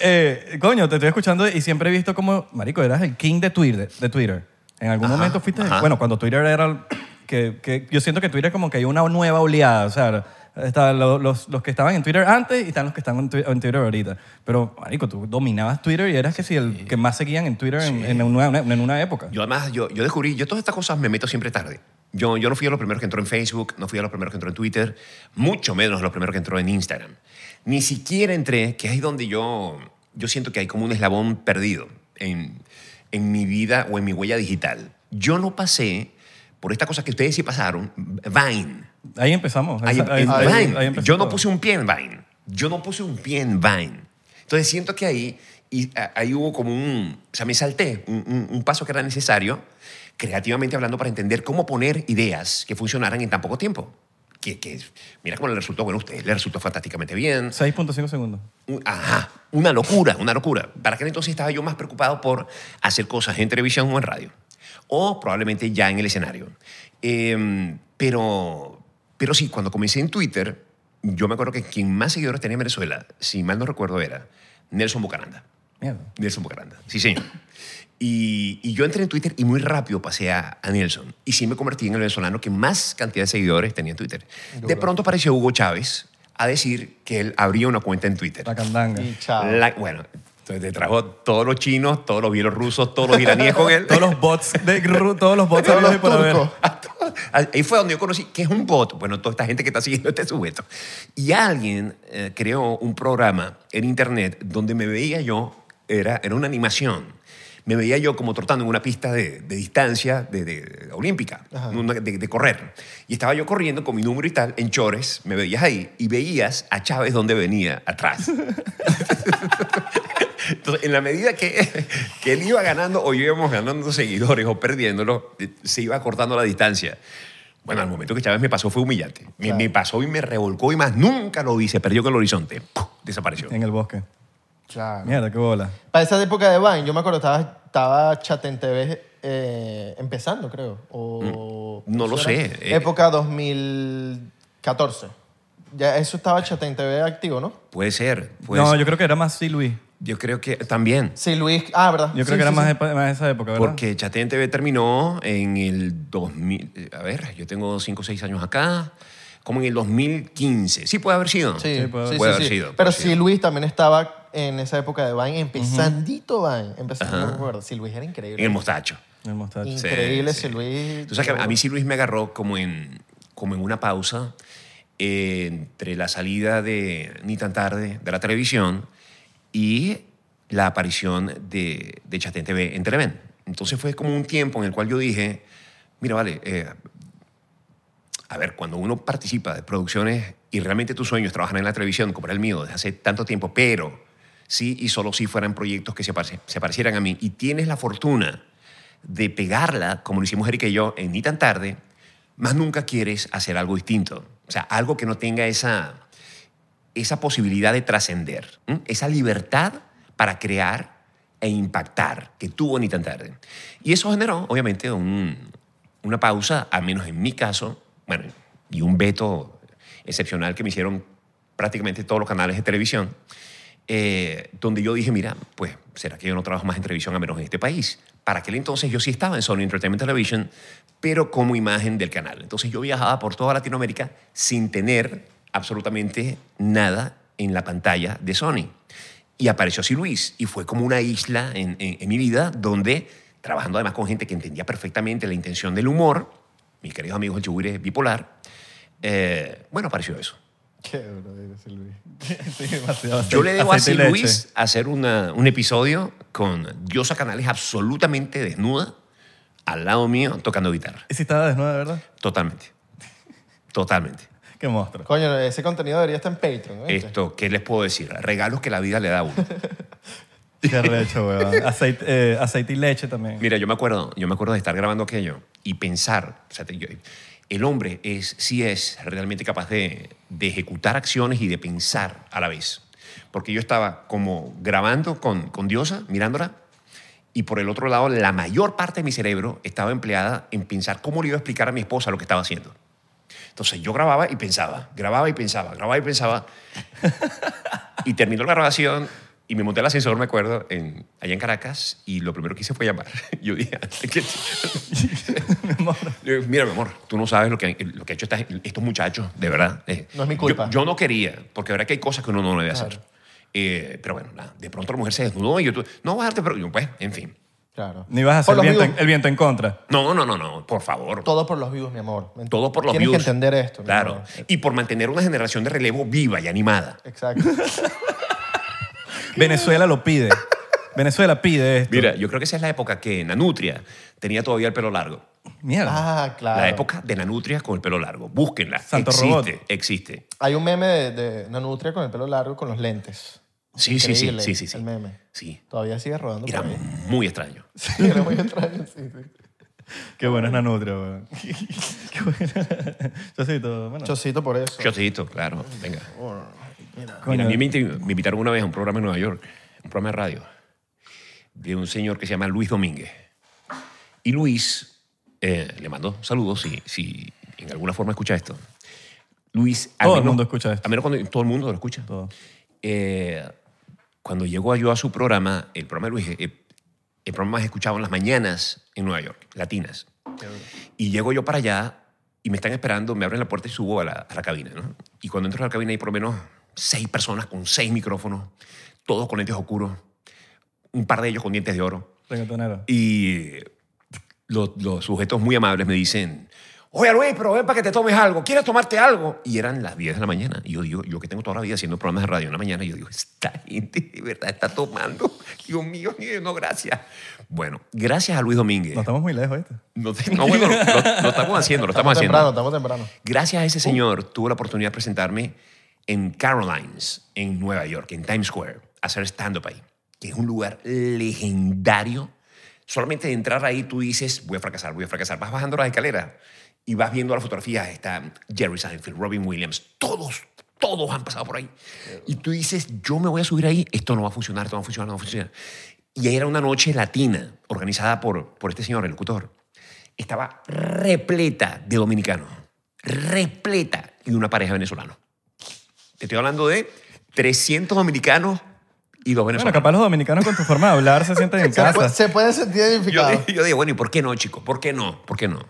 Speaker 3: eh, coño, te estoy escuchando y siempre he visto como, marico, eras el king de Twitter. De Twitter. En algún momento fuiste...
Speaker 1: ajá.
Speaker 3: Bueno, cuando Twitter era... Que, que yo siento que Twitter como que hay una nueva oleada, o sea... Están lo- los, los que estaban en Twitter antes y están los que están en, en Twitter ahorita. Pero, marico, tú dominabas Twitter y eras que si el que más seguían en Twitter en, en una, en una época.
Speaker 1: Yo además, yo, yo descubrí, yo todas estas cosas me meto siempre tarde. Yo, yo no fui a los primeros que entró en Facebook, no fui a los primeros que entró en Twitter, mucho menos a los primeros que entró en Instagram. Ni siquiera entré, que es ahí donde yo, yo siento que hay como un eslabón perdido en, en mi vida o en mi huella digital. Yo no pasé por esta cosa que ustedes sí pasaron, Vine.
Speaker 3: Ahí empezamos.
Speaker 1: Ahí-
Speaker 3: Esa-
Speaker 1: en
Speaker 3: ahí-
Speaker 1: Vine.
Speaker 3: ahí empezó
Speaker 1: yo no
Speaker 3: todo.
Speaker 1: puse un pie en Vine. Yo no puse un pie en Vine. Entonces siento que ahí, y, a- ahí hubo como un... O sea, me salté un, un- un paso que era necesario, creativamente hablando, para entender cómo poner ideas que funcionaran en tan poco tiempo. Que, que mira cómo le resultó, bueno, a ustedes le resultó fantásticamente bien.
Speaker 3: 6.5 segundos.
Speaker 1: Un- Ajá, una locura, una locura. Para aquel entonces estaba yo más preocupado por hacer cosas en televisión o en radio. O probablemente ya en el escenario. Eh, pero, pero sí, cuando comencé en Twitter, yo me acuerdo que quien más seguidores tenía en Venezuela, si mal no recuerdo, era Nelson Bucaranda.
Speaker 3: Mierda.
Speaker 1: Nelson Bucaranda, sí señor. Y, y yo entré en Twitter y muy rápido pasé a, a Nelson. Y sí me convertí en el venezolano que más cantidad de seguidores tenía en Twitter. De pronto apareció Hugo Chávez a decir que él abría una cuenta en Twitter.
Speaker 3: La candanga.
Speaker 2: Y chao.
Speaker 1: La- bueno, entonces te trajo todos los chinos, todos los bielorrusos, todos los iraníes con él. (laughs)
Speaker 3: Todos los bots de todos los bots
Speaker 2: Todos los turcos.
Speaker 1: Ahí fue donde yo conocí que es un bot. Bueno, toda esta gente que está siguiendo este sujeto. Y alguien eh, creó un programa en internet donde me veía yo, era, era una animación. Me veía yo como trotando en una pista de, de distancia de, de- olímpica, de, de correr. Y estaba yo corriendo con mi número y tal, en chores, me veías ahí y veías a Chávez donde venía, atrás. (laughs) Entonces, en la medida que, (laughs) que él iba ganando o íbamos ganando seguidores o perdiéndolo, eh, se iba cortando la distancia. Bueno, al momento que Chávez me pasó fue humillante. Me,
Speaker 2: Claro.
Speaker 1: me pasó y me revolcó y más nunca lo vi. Se perdió con el horizonte. ¡Puf! Desapareció.
Speaker 3: En el bosque.
Speaker 2: Claro.
Speaker 3: Mierda, qué bola.
Speaker 2: Para esa época de Vine, yo me acuerdo, estaba, estaba Chat en TV eh, empezando, creo. O,
Speaker 1: Mm, no lo sé, eh.
Speaker 2: Época 2014. Ya eso estaba Chat en TV activo, ¿no?
Speaker 1: Puede ser. Pues,
Speaker 3: no, yo creo que era más sí, Luis.
Speaker 1: Yo creo que también.
Speaker 2: Sí, Luis. Ah, ¿verdad?
Speaker 3: Yo creo
Speaker 2: Sí,
Speaker 3: que era
Speaker 2: sí,
Speaker 3: más,
Speaker 2: sí.
Speaker 3: epa- más esa época, ¿verdad?
Speaker 1: Porque Chatén TV terminó en el 2000. eh, A ver, yo tengo 5 o 6 años acá. Como en el 2015. Sí, puede haber sido.
Speaker 2: Sí,
Speaker 3: Sí, puede
Speaker 2: sí,
Speaker 1: haber
Speaker 2: sí, sí.
Speaker 1: sido, puede
Speaker 2: Pero
Speaker 1: haber
Speaker 2: sí,
Speaker 1: sido.
Speaker 2: Luis también estaba en esa época de Vine, empezandito Vine. Empezando, no me acuerdo. Sí, Luis era increíble.
Speaker 1: En el mostacho.
Speaker 3: El mostacho.
Speaker 2: Increíble
Speaker 1: sí.
Speaker 2: Luis.
Speaker 1: Tú sabes que a mí sí Luis me agarró como en, como en una pausa eh, entre la salida de Ni tan tarde de la televisión y la aparición de, de Chatén TV en Televen. Entonces fue como un tiempo en el cual yo dije, mira, vale, eh, a ver, cuando uno participa de producciones y realmente tu sueño es trabajar en la televisión, como era el mío desde hace tanto tiempo, pero sí y solo si fueran proyectos que se, se parecieran a mí, y tienes la fortuna de pegarla, como lo hicimos Erika y yo, en Ni tan tarde, más nunca quieres hacer algo distinto. O sea, algo que no tenga esa, esa posibilidad de trascender, esa libertad para crear e impactar que tuvo Ni tan tarde. Y eso generó, obviamente, un- una pausa, al menos en mi caso, bueno, y un veto excepcional que me hicieron prácticamente todos los canales de televisión, eh, donde yo dije, mira, pues, ¿será que yo no trabajo más en televisión a menos en este país? Para aquel entonces yo sí estaba en Sony Entertainment Television, pero como imagen del canal. Entonces yo viajaba por toda Latinoamérica sin tener absolutamente nada en la pantalla de Sony. Y apareció así Luis, y fue como una isla en, en- en mi vida donde, trabajando además con gente que entendía perfectamente la intención del humor, mis queridos amigos el Chigüire bipolar, eh, bueno, apareció eso.
Speaker 2: Qué ese Luis. (laughs)
Speaker 3: Sí, demasiado
Speaker 1: Yo le debo a. Luis hacer una- un episodio con Diosa Canales absolutamente desnuda al lado mío tocando guitarra.
Speaker 3: ¿Y si estaba desnuda, de verdad?
Speaker 1: Totalmente. (laughs) Totalmente.
Speaker 3: Qué monstruo.
Speaker 2: Coño, ese contenido debería estar en Patreon. ¿oíste?
Speaker 1: Esto, ¿qué les puedo decir? Regalos que la vida le da a uno. (laughs)
Speaker 3: Qué recho, weón. Aceite, eh, aceite y leche también.
Speaker 1: Mira, yo me acuerdo, yo me acuerdo de estar grabando aquello y pensar, o sea, yo- el hombre es, sí es realmente capaz de, de ejecutar acciones y de pensar a la vez. porque yo estaba como grabando con, con Diosa, mirándola, y por el otro lado, la mayor parte de mi cerebro estaba empleada en pensar cómo le iba a explicar a mi esposa lo que estaba haciendo. Entonces yo grababa y pensaba, grababa y pensaba, grababa y pensaba. y terminó la grabación y me monté al ascensor, me acuerdo, en, allá en Caracas, y lo primero que hice fue llamar. (laughs) Yo dije. Le (laughs) digo, mira, mi amor, tú no sabes lo que, lo que ha hecho esta- estos muchachos, de verdad. Eh,
Speaker 2: No es mi
Speaker 1: yo-
Speaker 2: culpa.
Speaker 1: Yo, no quería, porque de verdad que hay cosas que uno no debe hacer.
Speaker 2: Claro.
Speaker 1: Eh, pero bueno, nada, de pronto la mujer se desnudó y yo, tu- no darte, pero yo, pues, en fin.
Speaker 2: Claro.
Speaker 3: Ni vas a hacer viento en- el viento en contra.
Speaker 1: No, no, no, no, por favor.
Speaker 2: Todo por los vivos, mi amor.
Speaker 1: Todo por los
Speaker 2: Tienes
Speaker 1: views.
Speaker 2: que entender esto. mi
Speaker 1: Claro.
Speaker 2: amor.
Speaker 1: Y por mantener una generación de relevo viva y animada.
Speaker 2: Exacto. (laughs)
Speaker 3: Venezuela lo pide. Venezuela pide esto.
Speaker 1: Mira, yo creo que esa es la época que Nanutria tenía todavía el pelo largo.
Speaker 3: Mierda.
Speaker 2: Ah, claro.
Speaker 1: La época de Nanutria con el pelo largo. Búsquenla.
Speaker 3: Santo
Speaker 1: existe,
Speaker 3: Robot.
Speaker 1: existe.
Speaker 2: Hay un meme de, de Nanutria con el pelo largo con los lentes.
Speaker 1: Sí, sí, sí, sí, sí, sí.
Speaker 2: El meme.
Speaker 1: Sí.
Speaker 2: Todavía sigue rodando
Speaker 1: Era
Speaker 2: por ahí.
Speaker 1: muy extraño. (laughs)
Speaker 2: Sí, era muy extraño, sí, sí.
Speaker 3: Qué buena es la nutria, weón. (laughs) Qué buena. Chocito, bueno.
Speaker 2: Chocito por eso.
Speaker 1: Chocito, claro. Venga.
Speaker 2: Mira.
Speaker 1: A mí me, invitaron una vez a un programa en Nueva York, un programa de radio, de un señor que se llama Luis Domínguez. Y Luis, eh, le mando saludos si, si en alguna forma escucha esto. Luis... al
Speaker 3: Todo el
Speaker 1: menos-
Speaker 3: mundo escucha esto.
Speaker 1: A menos cuando todo el mundo lo escucha.
Speaker 3: Todo.
Speaker 1: Eh, cuando llegó yo a su programa, el programa de Luis, eh, el programa más escuchado en las mañanas en Nueva York, latinas. Y llego yo para allá y me están esperando, me abren la puerta y subo a la, a la cabina. ¿no? Y cuando entro a la cabina hay por lo menos seis personas con seis micrófonos, todos con lentes oscuros, un par de ellos con dientes de oro.
Speaker 3: Reggaetonero.
Speaker 1: Y los, los sujetos muy amables me dicen, oye Luis, pero ven para que te tomes algo, ¿quieres tomarte algo? Y eran las 10 de la mañana. Y yo digo, yo que tengo toda la vida haciendo programas de radio en la mañana, y yo digo, esta gente de verdad está tomando. (laughs) Dios mío, no, gracias. Bueno, gracias a Luis Domínguez.
Speaker 3: No estamos muy lejos, ¿viste?
Speaker 1: No, te- no, bueno, lo, lo- estamos haciendo, lo estamos,
Speaker 2: Estamos
Speaker 1: haciendo.
Speaker 2: temprano, estamos temprano.
Speaker 1: Gracias a ese señor tuve la oportunidad de presentarme en Carolines, en Nueva York, en Times Square, a hacer stand-up ahí, que es un lugar legendario. Solamente de entrar ahí tú dices, voy a fracasar, voy a fracasar. Vas bajando las escaleras y vas viendo las fotografías, está Jerry Seinfeld, Robin Williams, todos, todos han pasado por ahí. Y tú dices, yo me voy a subir ahí, esto no va a funcionar, esto no va a funcionar, no va a funcionar. Y ahí era una noche latina organizada por, por este señor, el locutor estaba repleta de dominicanos, repleta y de una pareja venezolana. Te estoy hablando de 300 dominicanos y dos
Speaker 3: Bueno,
Speaker 1: venezolanos.
Speaker 3: capaz los dominicanos con tu forma de hablar se sienten en
Speaker 2: Se, puede,
Speaker 3: casa.
Speaker 2: se puede sentir
Speaker 1: yo,
Speaker 2: identificado.
Speaker 1: dije- yo digo, bueno, ¿y por qué no, chicos? ¿Por qué no? ¿Por qué no?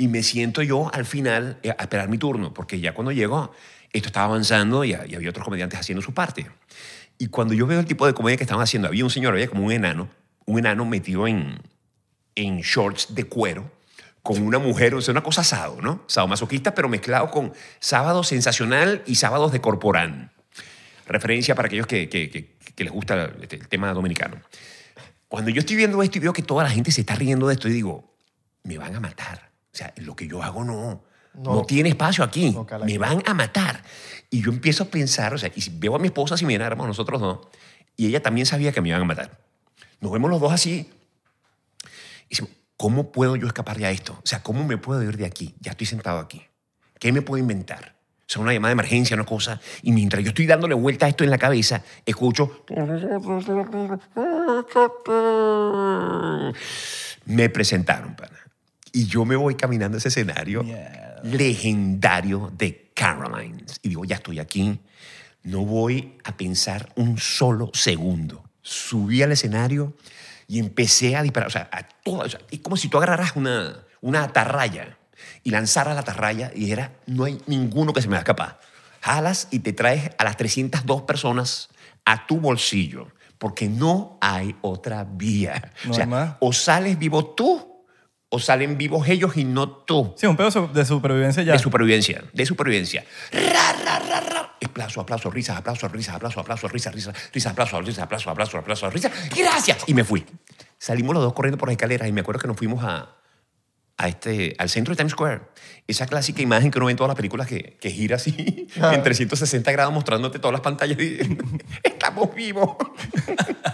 Speaker 1: Y me siento yo al final eh, a esperar mi turno, porque ya cuando llego, esto estaba avanzando y, y había otros comediantes haciendo su parte. Y cuando yo veo el tipo de comedia que estaban haciendo, había un señor, había como un enano, un enano metido en, en shorts de cuero, con una mujer, o sea, una cosa asado, ¿no? Sadomasoquista, pero mezclado con sábado sensacional y sábados de corporán. Referencia para aquellos que, que- que- que les gusta este, el tema dominicano. Cuando yo estoy viendo esto y veo que toda la gente se está riendo de esto, y digo, me van a matar. O sea, lo que yo hago no, no,
Speaker 2: No.
Speaker 1: tiene espacio aquí.
Speaker 2: No
Speaker 1: me van a matar. Y yo empiezo a pensar, o sea, y veo a mi esposa, si me éramos nosotros dos, y ella también sabía que me iban a matar. Nos vemos los dos así, y decimos, ¿cómo puedo yo escapar de esto? O sea, ¿cómo me puedo ir de aquí? Ya estoy sentado aquí. ¿Qué me puedo inventar? O sea, una llamada de emergencia, una cosa. Y mientras yo estoy dándole vuelta a esto en la cabeza, escucho... Me presentaron, pana. Y yo me voy caminando ese escenario
Speaker 3: Mierda.
Speaker 1: legendario de Carolines. Y digo, ya estoy aquí. No voy a pensar un solo segundo. Subí al escenario y empecé a disparar. O sea, a toda- o sea, es como si tú agarraras una, una atarraya y lanzaras la atarraya y era, no hay ninguno que se me va a escapar. Jalas y te traes a las 302 personas a tu bolsillo, porque no hay otra vía.
Speaker 3: No
Speaker 1: o sea, o sales vivo tú o salen vivos ellos y no tú
Speaker 3: Sí, un pedo de supervivencia ya.
Speaker 1: de supervivencia, de supervivencia. Ra, ra, ra, ra. Aplauso, aplauso, risas, aplauso, risas, aplauso, aplauso, risas, risas, risas, aplauso, risas, aplauso, aplauso, aplauso, risas. Gracias. Y me fui. Salimos los dos corriendo por las escaleras y me acuerdo que nos fuimos a, a este, al centro de Times Square. Esa clásica imagen que uno ve en todas las películas que, que gira así en 360 grados mostrándote todas las pantallas y (laughs) estamos vivos.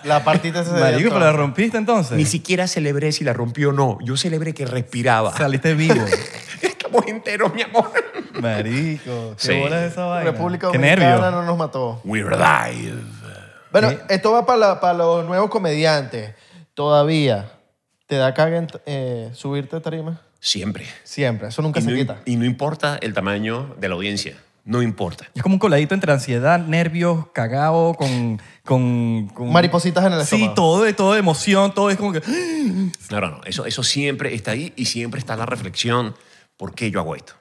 Speaker 2: La partita se
Speaker 3: Marico, pero la rompiste entonces.
Speaker 1: Ni siquiera celebré si la rompió o no. Yo celebré que respiraba.
Speaker 3: Saliste vivo. (laughs)
Speaker 1: Estamos enteros, mi amor.
Speaker 3: Marico, qué
Speaker 1: Sí.
Speaker 3: bola es esa vaina.
Speaker 2: República Dominicana no nos mató.
Speaker 1: We're alive.
Speaker 2: Bueno,
Speaker 3: ¿Qué?
Speaker 2: esto va para, para los nuevos comediantes. Todavía, ¿te da caga en- eh, subirte a tarima?
Speaker 1: Siempre.
Speaker 2: Siempre, eso nunca
Speaker 1: Y
Speaker 2: se
Speaker 1: no,
Speaker 2: quita.
Speaker 1: y no importa el tamaño de la audiencia. No importa.
Speaker 3: Es como un coladito entre ansiedad, nervios, cagao, con... con, con-
Speaker 2: Maripositas en el
Speaker 3: Sí,
Speaker 2: estómago.
Speaker 3: todo, de todo de emoción, todo es como que...
Speaker 1: No, no, no. Eso, eso siempre está ahí y siempre está la reflexión. ¿Por qué yo hago esto?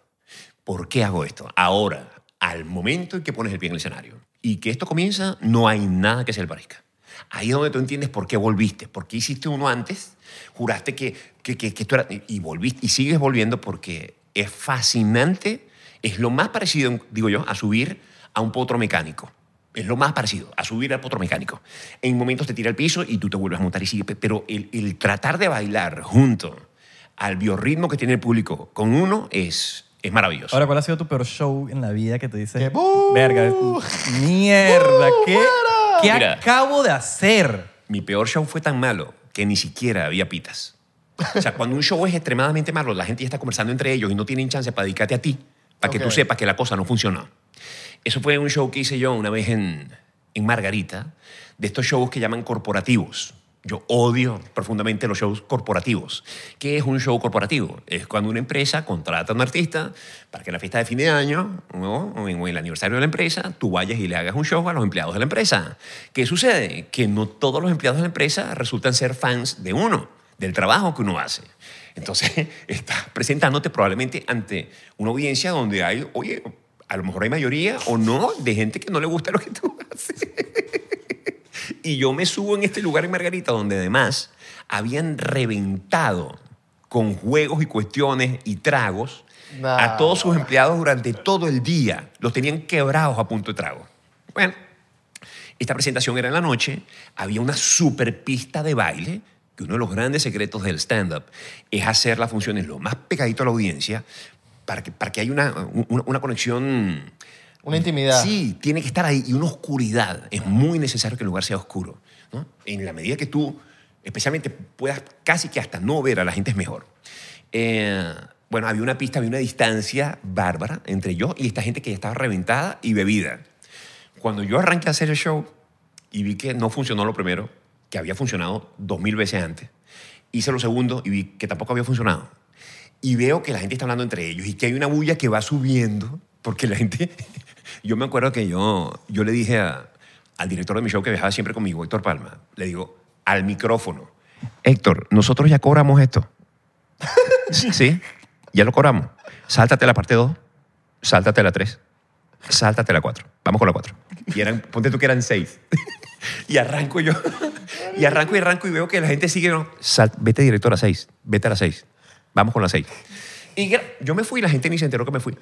Speaker 1: ¿Por qué hago esto? Ahora, al momento en que pones el pie en el escenario y que esto comienza, no hay nada que se le parezca. Ahí es donde tú entiendes por qué volviste, por qué hiciste uno antes, juraste que, que, que, que esto era... Y volviste y sigues volviendo porque es fascinante, es lo más parecido, digo yo, a subir a un potro mecánico. Es lo más parecido a subir al potro mecánico. En momentos te tira al piso y tú te vuelves a montar y sigue. Pero el, el tratar de bailar junto al biorritmo que tiene el público con uno es, es maravilloso.
Speaker 3: Ahora, ¿cuál ha sido tu peor show en la vida que te dices?
Speaker 2: Que ¡bu!
Speaker 3: Verga, mierda, ¿qué! ¿qué
Speaker 1: Mira.
Speaker 3: acabo de hacer?
Speaker 1: Mi peor show fue tan malo que ni siquiera había pitas. O sea, cuando un show es extremadamente malo, la gente ya está conversando entre ellos y no tienen chance para dedicarte a ti, para que tú sepas que la cosa no funcionó. Eso fue un show que hice yo una vez en, en Margarita, de estos shows que llaman corporativos. Yo odio profundamente los shows corporativos. ¿Qué es un show corporativo? Es cuando una empresa contrata a un artista para que en la fiesta de fin de año ¿no? o en el aniversario de la empresa tú vayas y le hagas un show a los empleados de la empresa. ¿Qué sucede? Que no todos los empleados de la empresa resultan ser fans de uno, del trabajo que uno hace. Entonces, (laughs) estás presentándote probablemente ante una audiencia donde hay, oye, a lo mejor hay mayoría o no de gente que no le gusta lo que tú (laughs) haces. Y yo me subo en este lugar en Margarita, donde además habían reventado con juegos y cuestiones y tragos a todos sus empleados durante todo el día. Los tenían quebrados a punto de trago. Bueno, esta presentación era en la noche, había una super pista de baile, que uno de los grandes secretos del stand-up es hacer las funciones lo más pegadito a la audiencia para que, para que haya una, una, una conexión
Speaker 2: Una intimidad.
Speaker 1: Sí, tiene que estar ahí. Y una oscuridad. Es muy necesario que el lugar sea oscuro. ¿no? En la medida que tú, especialmente, puedas casi que hasta no ver a la gente es mejor. Eh, bueno, había una pista, había una distancia bárbara entre yo y esta gente que ya estaba reventada y bebida. Cuando yo arranqué a hacer el show y vi que no funcionó lo primero, que había funcionado dos mil veces antes, hice lo segundo y vi que tampoco había funcionado. Y veo que la gente está hablando entre ellos y que hay una bulla que va subiendo, porque la gente... Yo me acuerdo que yo, yo le dije a- al director de mi show que viajaba siempre conmigo, Héctor Palma, le digo al micrófono, Héctor, nosotros ya cobramos esto. (laughs) ¿Sí? Ya lo cobramos. Sáltate la parte 2, sáltate la 3, sáltate la 4. Vamos con la 4. Y eran, ponte tú que eran 6. (laughs) y arranco yo. y arranco y arranco y veo que la gente sigue. ¿no? Sal- vete director a 6. Vete a la 6. Vamos con la 6. Y yo me fui y la gente ni se enteró que me fui.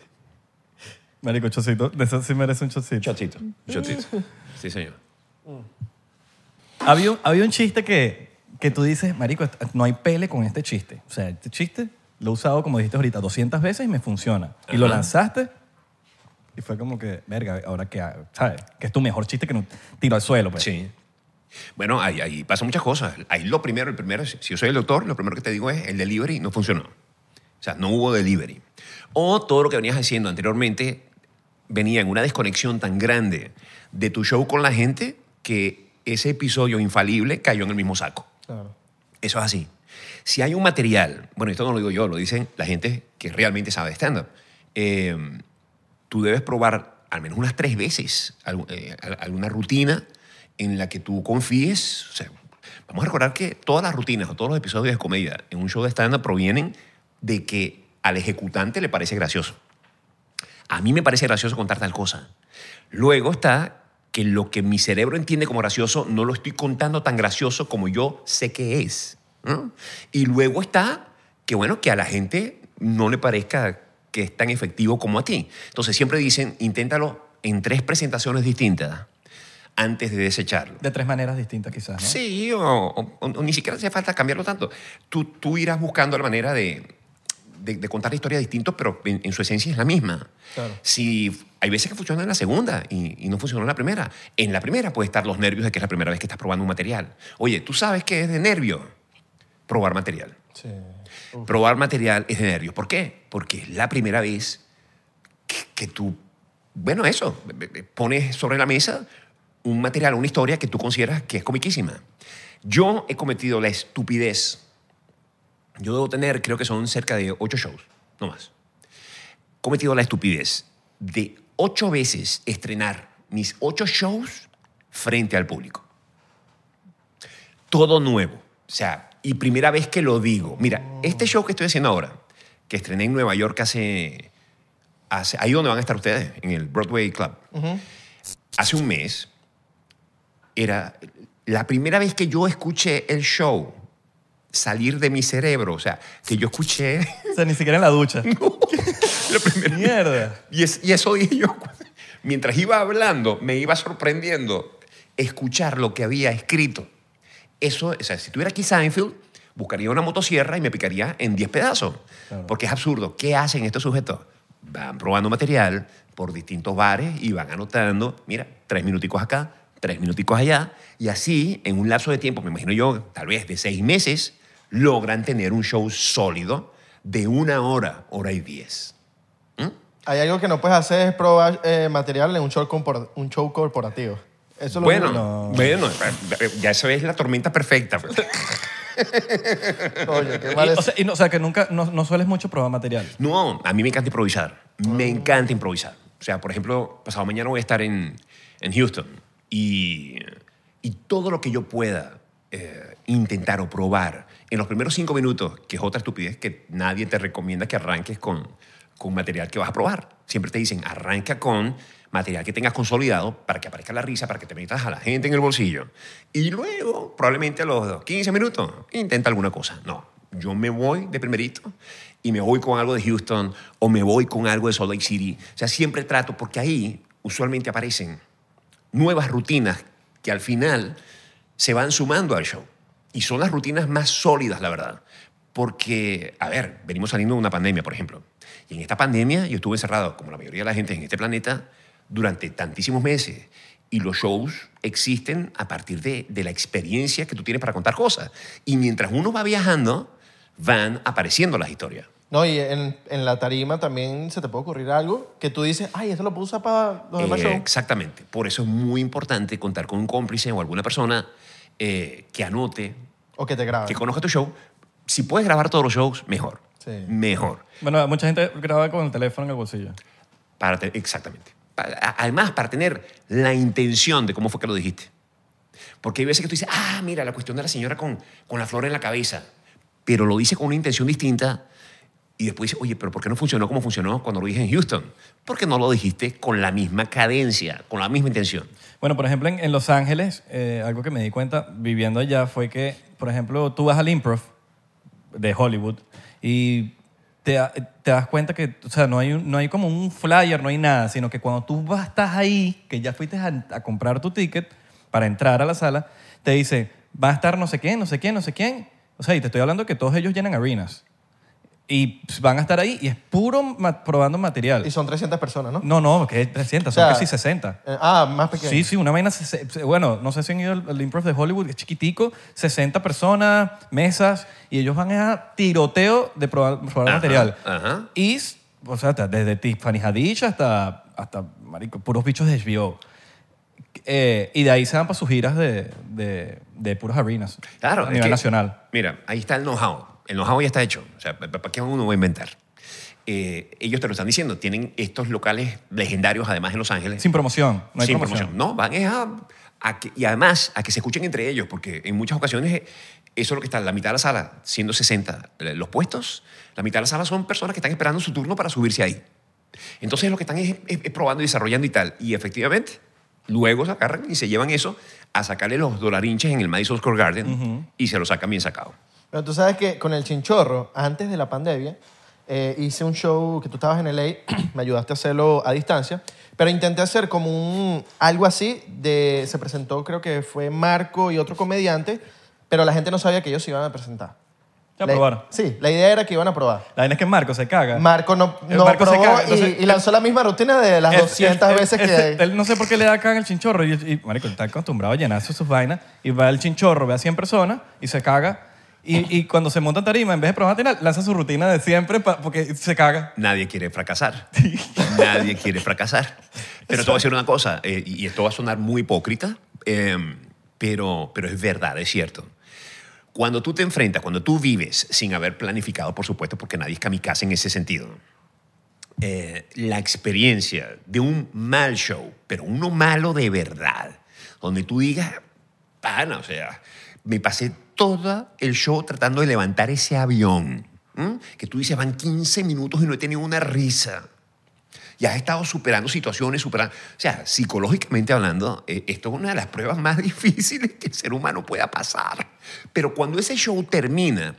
Speaker 3: Marico, chocito, de eso sí merece un chocito.
Speaker 1: Chotito. Chotito. Sí, señor.
Speaker 3: Había, un- había un chiste que, que tú dices, marico, no hay pele con este chiste. O sea, este chiste lo he usado, como dijiste ahorita, 200 veces y me funciona. Y lo
Speaker 1: Ajá.
Speaker 3: lanzaste y fue como que, verga, ahora que, ¿sabes? Que es tu mejor chiste que no tiro al suelo, pues.
Speaker 1: Sí. Bueno, ahí, ahí pasan muchas cosas. Ahí lo primero, el primero, si yo soy el doctor, lo primero que te digo es el delivery no funcionó. O sea, no hubo delivery. O todo lo que venías haciendo anteriormente venía en una desconexión tan grande de tu show con la gente que ese episodio infalible cayó en el mismo saco.
Speaker 2: Claro.
Speaker 1: Eso es así. Si hay un material, bueno, esto no lo digo yo, lo dicen la gente que realmente sabe de stand-up, eh, tú debes probar al menos unas tres veces eh, al- alguna rutina en la que tú confíes. O sea, vamos a recordar que todas las rutinas o todos los episodios de comedia en un show de stand-up provienen de que al ejecutante le parece gracioso. A mí me parece gracioso contar tal cosa. Luego está que lo que mi cerebro entiende como gracioso no lo estoy contando tan gracioso como yo sé que es. Y luego está que, bueno, que a la gente no le parezca que es tan efectivo como a ti. Entonces siempre dicen, inténtalo en tres presentaciones distintas antes de desecharlo.
Speaker 3: De tres maneras distintas quizás, ¿no?
Speaker 1: Sí, o, o- o ni siquiera hace falta cambiarlo tanto. Tú, tú irás buscando la manera de, de, de contar la historia pero en, en su esencia es la misma.
Speaker 2: Claro.
Speaker 1: Si hay veces que funciona en la segunda y, y no funcionó en la primera. En la primera puede estar los nervios de que es la primera vez que estás probando un material. Oye, ¿tú sabes qué es de nervio? Probar material.
Speaker 2: Sí.
Speaker 1: Probar material es de nervios. ¿Por qué? Porque es la primera vez que, que tú, bueno, eso, pones sobre la mesa un material, una historia que tú consideras que es comiquísima. Yo he cometido la estupidez. Yo debo tener, creo que son cerca de ocho shows, no más. Cometido la estupidez de ocho veces estrenar mis ocho shows frente al público. Todo nuevo. O sea, y primera vez que lo digo. Mira, este show que estoy haciendo ahora, que estrené en Nueva York hace, hace ahí donde van a estar ustedes, en el Broadway Club. Hace un mes, era la primera vez que yo escuché el show salir de mi cerebro. O sea, que yo escuché... (laughs)
Speaker 3: O sea, ni siquiera en la ducha. (laughs)
Speaker 1: la primera
Speaker 3: Mierda.
Speaker 1: y, es- y eso dije yo. (laughs) Mientras iba hablando, me iba sorprendiendo escuchar lo que había escrito. Eso, o sea, si tuviera aquí Seinfeld, buscaría una motosierra y me picaría en 10 pedazos. Porque es absurdo. ¿Qué hacen estos sujetos? Van probando material por distintos bares y van anotando, mira, tres minuticos acá, tres minuticos allá. Y así, en un lapso de tiempo, me imagino yo, tal vez de seis meses, logran tener un show sólido de una hora, hora y diez.
Speaker 2: Hay algo que no puedes hacer es probar eh, material en un show, un show corporativo. Eso es
Speaker 1: Bueno, bueno, ya eso es la tormenta perfecta. (laughs)
Speaker 2: Oye, qué
Speaker 3: Y,
Speaker 2: mal es-
Speaker 3: o, sea, y no, o sea, que nunca, no, no sueles mucho probar material.
Speaker 1: No, a mí me encanta improvisar. Me encanta improvisar. O sea, por ejemplo, pasado mañana voy a estar en, en Houston y, y todo lo que yo pueda eh, intentar o probar en los primeros cinco minutos, que es otra estupidez que nadie te recomienda que arranques con, con material que vas a probar. Siempre te dicen, arranca con material que tengas consolidado para que aparezca la risa, para que te metas a la gente en el bolsillo. Y luego, probablemente a los 15 minutos, intenta alguna cosa. No, yo me voy de primerito y me voy con algo de Houston o me voy con algo de Salt Lake City. O sea, siempre trato, porque ahí usualmente aparecen nuevas rutinas que al final se van sumando al show. Y son las rutinas más sólidas, la verdad. Porque, a ver, venimos saliendo de una pandemia, por ejemplo. Y en esta pandemia yo estuve encerrado, como la mayoría de la gente en este planeta, durante tantísimos meses. Y los shows existen a partir de, de la experiencia que tú tienes para contar cosas. Y mientras uno va viajando, van apareciendo las historias.
Speaker 2: No, y en, en la tarima también se te puede ocurrir algo que tú dices, ay, eso lo puedo usar para los demás
Speaker 1: Eh,
Speaker 2: shows.
Speaker 1: Exactamente. Por eso es muy importante contar con un cómplice o alguna persona eh, que anote,
Speaker 2: O que te graben.
Speaker 1: que conozca tu show. Si puedes grabar todos los shows, mejor.
Speaker 2: Sí.
Speaker 1: Mejor.
Speaker 3: Bueno, mucha gente graba con el teléfono en el bolsillo.
Speaker 1: Para te- exactamente. Además, para tener la intención de cómo fue que lo dijiste. Porque hay veces que tú dices, ah, mira, la cuestión de la señora con, con la flor en la cabeza. Pero lo dice con una intención distinta. Y después dice, oye, pero ¿por qué no funcionó como funcionó cuando lo dije en Houston? Porque no lo dijiste con la misma cadencia, con la misma intención.
Speaker 3: Bueno, por ejemplo, en, Los Ángeles, eh, algo que me di cuenta viviendo allá fue que, por ejemplo, tú vas al improv de Hollywood y te, te das cuenta que, o sea, no hay, no hay como un flyer, no hay nada, sino que cuando tú vas, estás ahí, que ya fuiste a, a comprar tu ticket para entrar a la sala, te dice, va a estar no sé quién, no sé quién, no sé quién. O sea, y te estoy hablando que todos ellos llenan arenas. Y van a estar ahí y es puro ma- probando material.
Speaker 2: Y son 300 personas, ¿no?
Speaker 3: No, no, que es 300,
Speaker 2: O sea,
Speaker 3: son casi 60.
Speaker 2: Eh, ah, más pequeño.
Speaker 3: Sí, sí, una vaina. se- Bueno, no sé si han ido al, al improv de Hollywood, es chiquitico, 60 personas, mesas, y ellos van a tiroteo de probar, probar
Speaker 1: Ajá,
Speaker 3: material.
Speaker 1: ajá.
Speaker 3: Y, o sea, hasta- desde Tiffany Haddish hasta, hasta marico, puros bichos de HBO. Eh, y de ahí se van para sus giras de, de, de puras arenas.
Speaker 1: Claro.
Speaker 3: A
Speaker 1: es
Speaker 3: nivel
Speaker 1: que,
Speaker 3: nacional.
Speaker 1: Mira, ahí está el know-how. El know-how ya está hecho. O sea, ¿para qué uno va a inventar? Eh, ellos te lo están diciendo. Tienen estos locales legendarios, además, en Los Ángeles.
Speaker 3: Sin promoción, no hay
Speaker 1: Sin
Speaker 3: promoción.
Speaker 1: No, van a, a que- y además a que se escuchen entre ellos, porque en muchas ocasiones eh, eso es lo que está, la mitad de la sala, siendo 60 eh, los puestos, la mitad de la sala son personas que están esperando su turno para subirse ahí. Entonces lo que están es, es- es probando y desarrollando y tal. Y efectivamente, luego se agarran y se llevan eso a sacarle los dolarinches en el Madison Square Garden y se lo sacan bien sacado.
Speaker 2: Pero tú sabes que con el chinchorro, antes de la pandemia, eh, hice un show que tú estabas en LA, (clears throat) me ayudaste a hacerlo a distancia, pero intenté hacer como un, algo así, de, se presentó creo que fue Marco y otro comediante, pero la gente no sabía que ellos se iban a presentar.
Speaker 3: Ya
Speaker 2: La-
Speaker 3: probaron.
Speaker 2: Sí, la idea era que iban a probar.
Speaker 3: La vaina es que Marco se caga.
Speaker 2: Marco no,
Speaker 3: El
Speaker 2: no
Speaker 3: Marco se
Speaker 2: probó
Speaker 3: caga,
Speaker 2: y-
Speaker 3: entonces-
Speaker 2: y, lanzó la misma rutina de las
Speaker 3: Él-
Speaker 2: 200
Speaker 3: él-
Speaker 2: veces que...
Speaker 3: él- él no sé por qué le da en el chinchorro. Y, y, marico, él está acostumbrado a llenarse sus vainas. Y va al chinchorro, ve a 100 personas y se caga. Y, y cuando se monta en tarima, en vez de probar material, lanza su rutina de siempre pa- porque se caga.
Speaker 1: Nadie quiere fracasar. (laughs) Nadie quiere fracasar. Pero te voy a decir una cosa, eh, y esto va a sonar muy hipócrita, eh, pero, pero es verdad, es cierto. Cuando tú te enfrentas, cuando tú vives sin haber planificado, por supuesto, porque nadie es kamikaze en ese sentido, eh, la experiencia de un mal show, pero uno malo de verdad, donde tú digas, pana, o sea, me pasé todo el show tratando de levantar ese avión, que tú dices, van 15 minutos y no he tenido una risa. Y has estado superando situaciones, superando... O sea, psicológicamente hablando, eh, esto es una de las pruebas más (laughs) difíciles que el ser humano pueda pasar. Pero cuando ese show termina,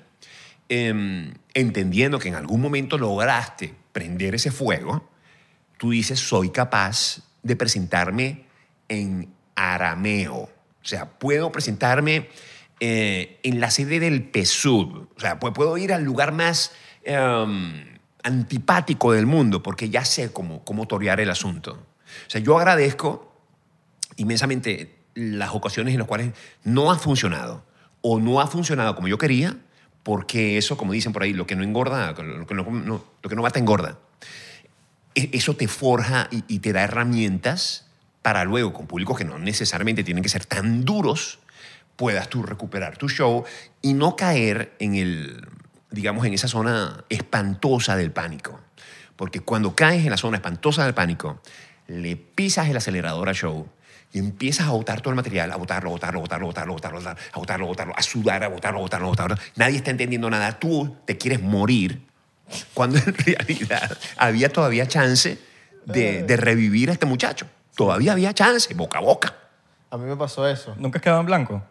Speaker 1: em, entendiendo que en algún momento lograste prender ese fuego, tú dices, soy capaz de presentarme en arameo. O sea, puedo presentarme eh, en la sede del PSUV. O sea, pu- puedo ir al lugar más em, antipático del mundo porque ya sé cómo, cómo torear el asunto. O sea, yo agradezco inmensamente las ocasiones en las cuales no ha funcionado o no ha funcionado como yo quería, porque eso, como dicen por ahí, lo que no engorda, lo que no, no- lo que no mata engorda. E- Eso te forja y, y te da herramientas para luego, con públicos que no necesariamente tienen que ser tan duros, puedas tú recuperar tu show y no caer en el, digamos, en esa zona espantosa del pánico. Porque cuando caes en la zona espantosa del pánico, le pisas el acelerador al show y empiezas a botar todo el material, a botarlo, botarlo, botarlo, botarlo, botarlo, botarlo, a botarlo, botarlo, a sudar, a botarlo, botarlo, botarlo. Nadie está entendiendo nada. Tú te quieres morir cuando en realidad había todavía chance de, de revivir a este muchacho. Todavía había chance, boca a boca.
Speaker 2: A mí me pasó eso.
Speaker 3: ¿Nunca has quedado en blanco?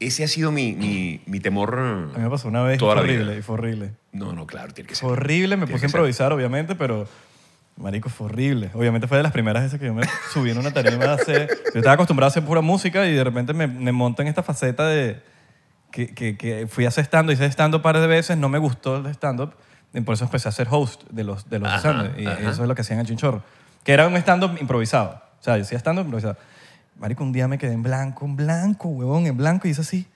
Speaker 1: Ese ha sido mi, mi, mi temor.
Speaker 3: A mí me pasó una vez y
Speaker 1: Toda
Speaker 3: fue
Speaker 1: la vida.
Speaker 3: horrible, y fue horrible.
Speaker 1: No, no, claro, tiene que ser.
Speaker 3: Fue horrible, me
Speaker 1: Tiene
Speaker 3: puse
Speaker 1: que
Speaker 3: a
Speaker 1: ser.
Speaker 3: improvisar, obviamente, pero... Marico, fue horrible. Obviamente fue de las primeras veces que yo me subí en una tarima a hacer... Yo estaba acostumbrado a hacer pura música y de repente me, me monto en esta faceta de... Que, que, que fui a hacer stand-up, hice stand-up un par de veces, no me gustó el stand-up, y por eso empecé a ser host de los, de los
Speaker 1: Ajá,
Speaker 3: stand Y
Speaker 1: ajá.
Speaker 3: eso es lo que hacían en Chinchorro. Que era un stand-up improvisado. O sea, yo hacía stand-up improvisado. Marico, un día me quedé en blanco, en blanco, huevón, en blanco, y hice así.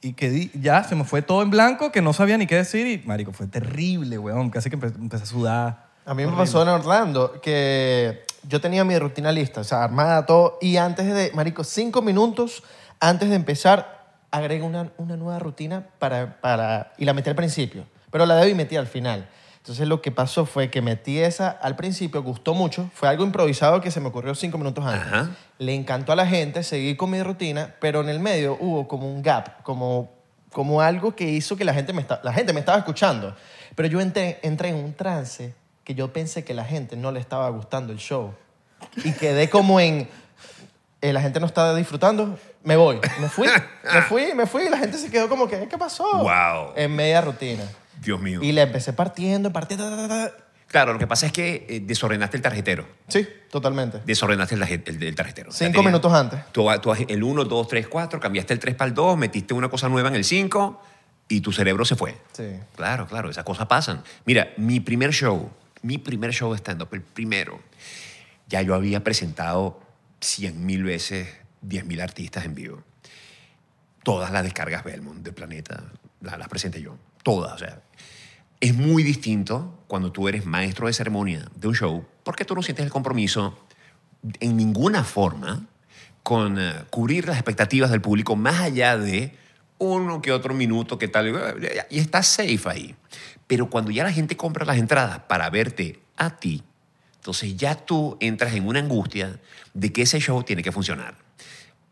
Speaker 3: Y que ya se me fue todo en blanco, que no sabía ni qué decir. Y, marico, fue terrible, weón. Casi que empe- empecé a sudar.
Speaker 2: A mí me pasó en Orlando que yo tenía mi rutina lista, o sea, armada todo, y antes de, marico, cinco minutos antes de empezar, agregué una, una nueva rutina para, para, y la metí al principio, pero la debí metí al final. Entonces lo que pasó fue que metí esa al principio, gustó mucho, fue algo improvisado que se me ocurrió cinco minutos antes.
Speaker 1: Ajá.
Speaker 2: Le encantó a la gente, seguí con mi rutina, pero en el medio hubo como un gap, como, como algo que hizo que la gente me, esta- la gente me estaba escuchando. Pero yo entré, entré en un trance que yo pensé que la gente no le estaba gustando el show. Y quedé como en, eh, la gente no está disfrutando, me voy. Me fui, me fui, me fui y la gente se quedó como que, ¿qué pasó?
Speaker 1: Wow.
Speaker 2: En media rutina.
Speaker 1: Dios mío.
Speaker 2: Y le empecé partiendo, partiendo. ta, ta, ta, ta.
Speaker 1: Claro, lo que pasa es que eh, desordenaste el tarjetero.
Speaker 2: Sí, totalmente.
Speaker 1: Desordenaste el, tarje- el- el tarjetero. O sea,
Speaker 2: Cinco
Speaker 1: tenías-
Speaker 2: minutos antes.
Speaker 1: Tú, tú has- el 1, 2, 3, 4, cambiaste el 3 para el 2, metiste una cosa nueva en el 5 y tu cerebro se fue.
Speaker 2: Sí.
Speaker 1: Claro, claro, esas cosas pasan. Mira, mi primer show, mi primer show de stand-up, el primero, ya yo había presentado 100 mil veces 10 mil artistas en vivo. Todas las descargas Belmont de Planeta la- las presenté yo. Todas, o sea. Es muy distinto cuando tú eres maestro de ceremonia de un show, porque tú no sientes el compromiso en ninguna forma con eh, cubrir las expectativas del público más allá de uno que otro minuto, que tal, y estás safe ahí. Pero cuando ya la gente compra las entradas para verte a ti, entonces ya tú entras en una angustia de que ese show tiene que funcionar.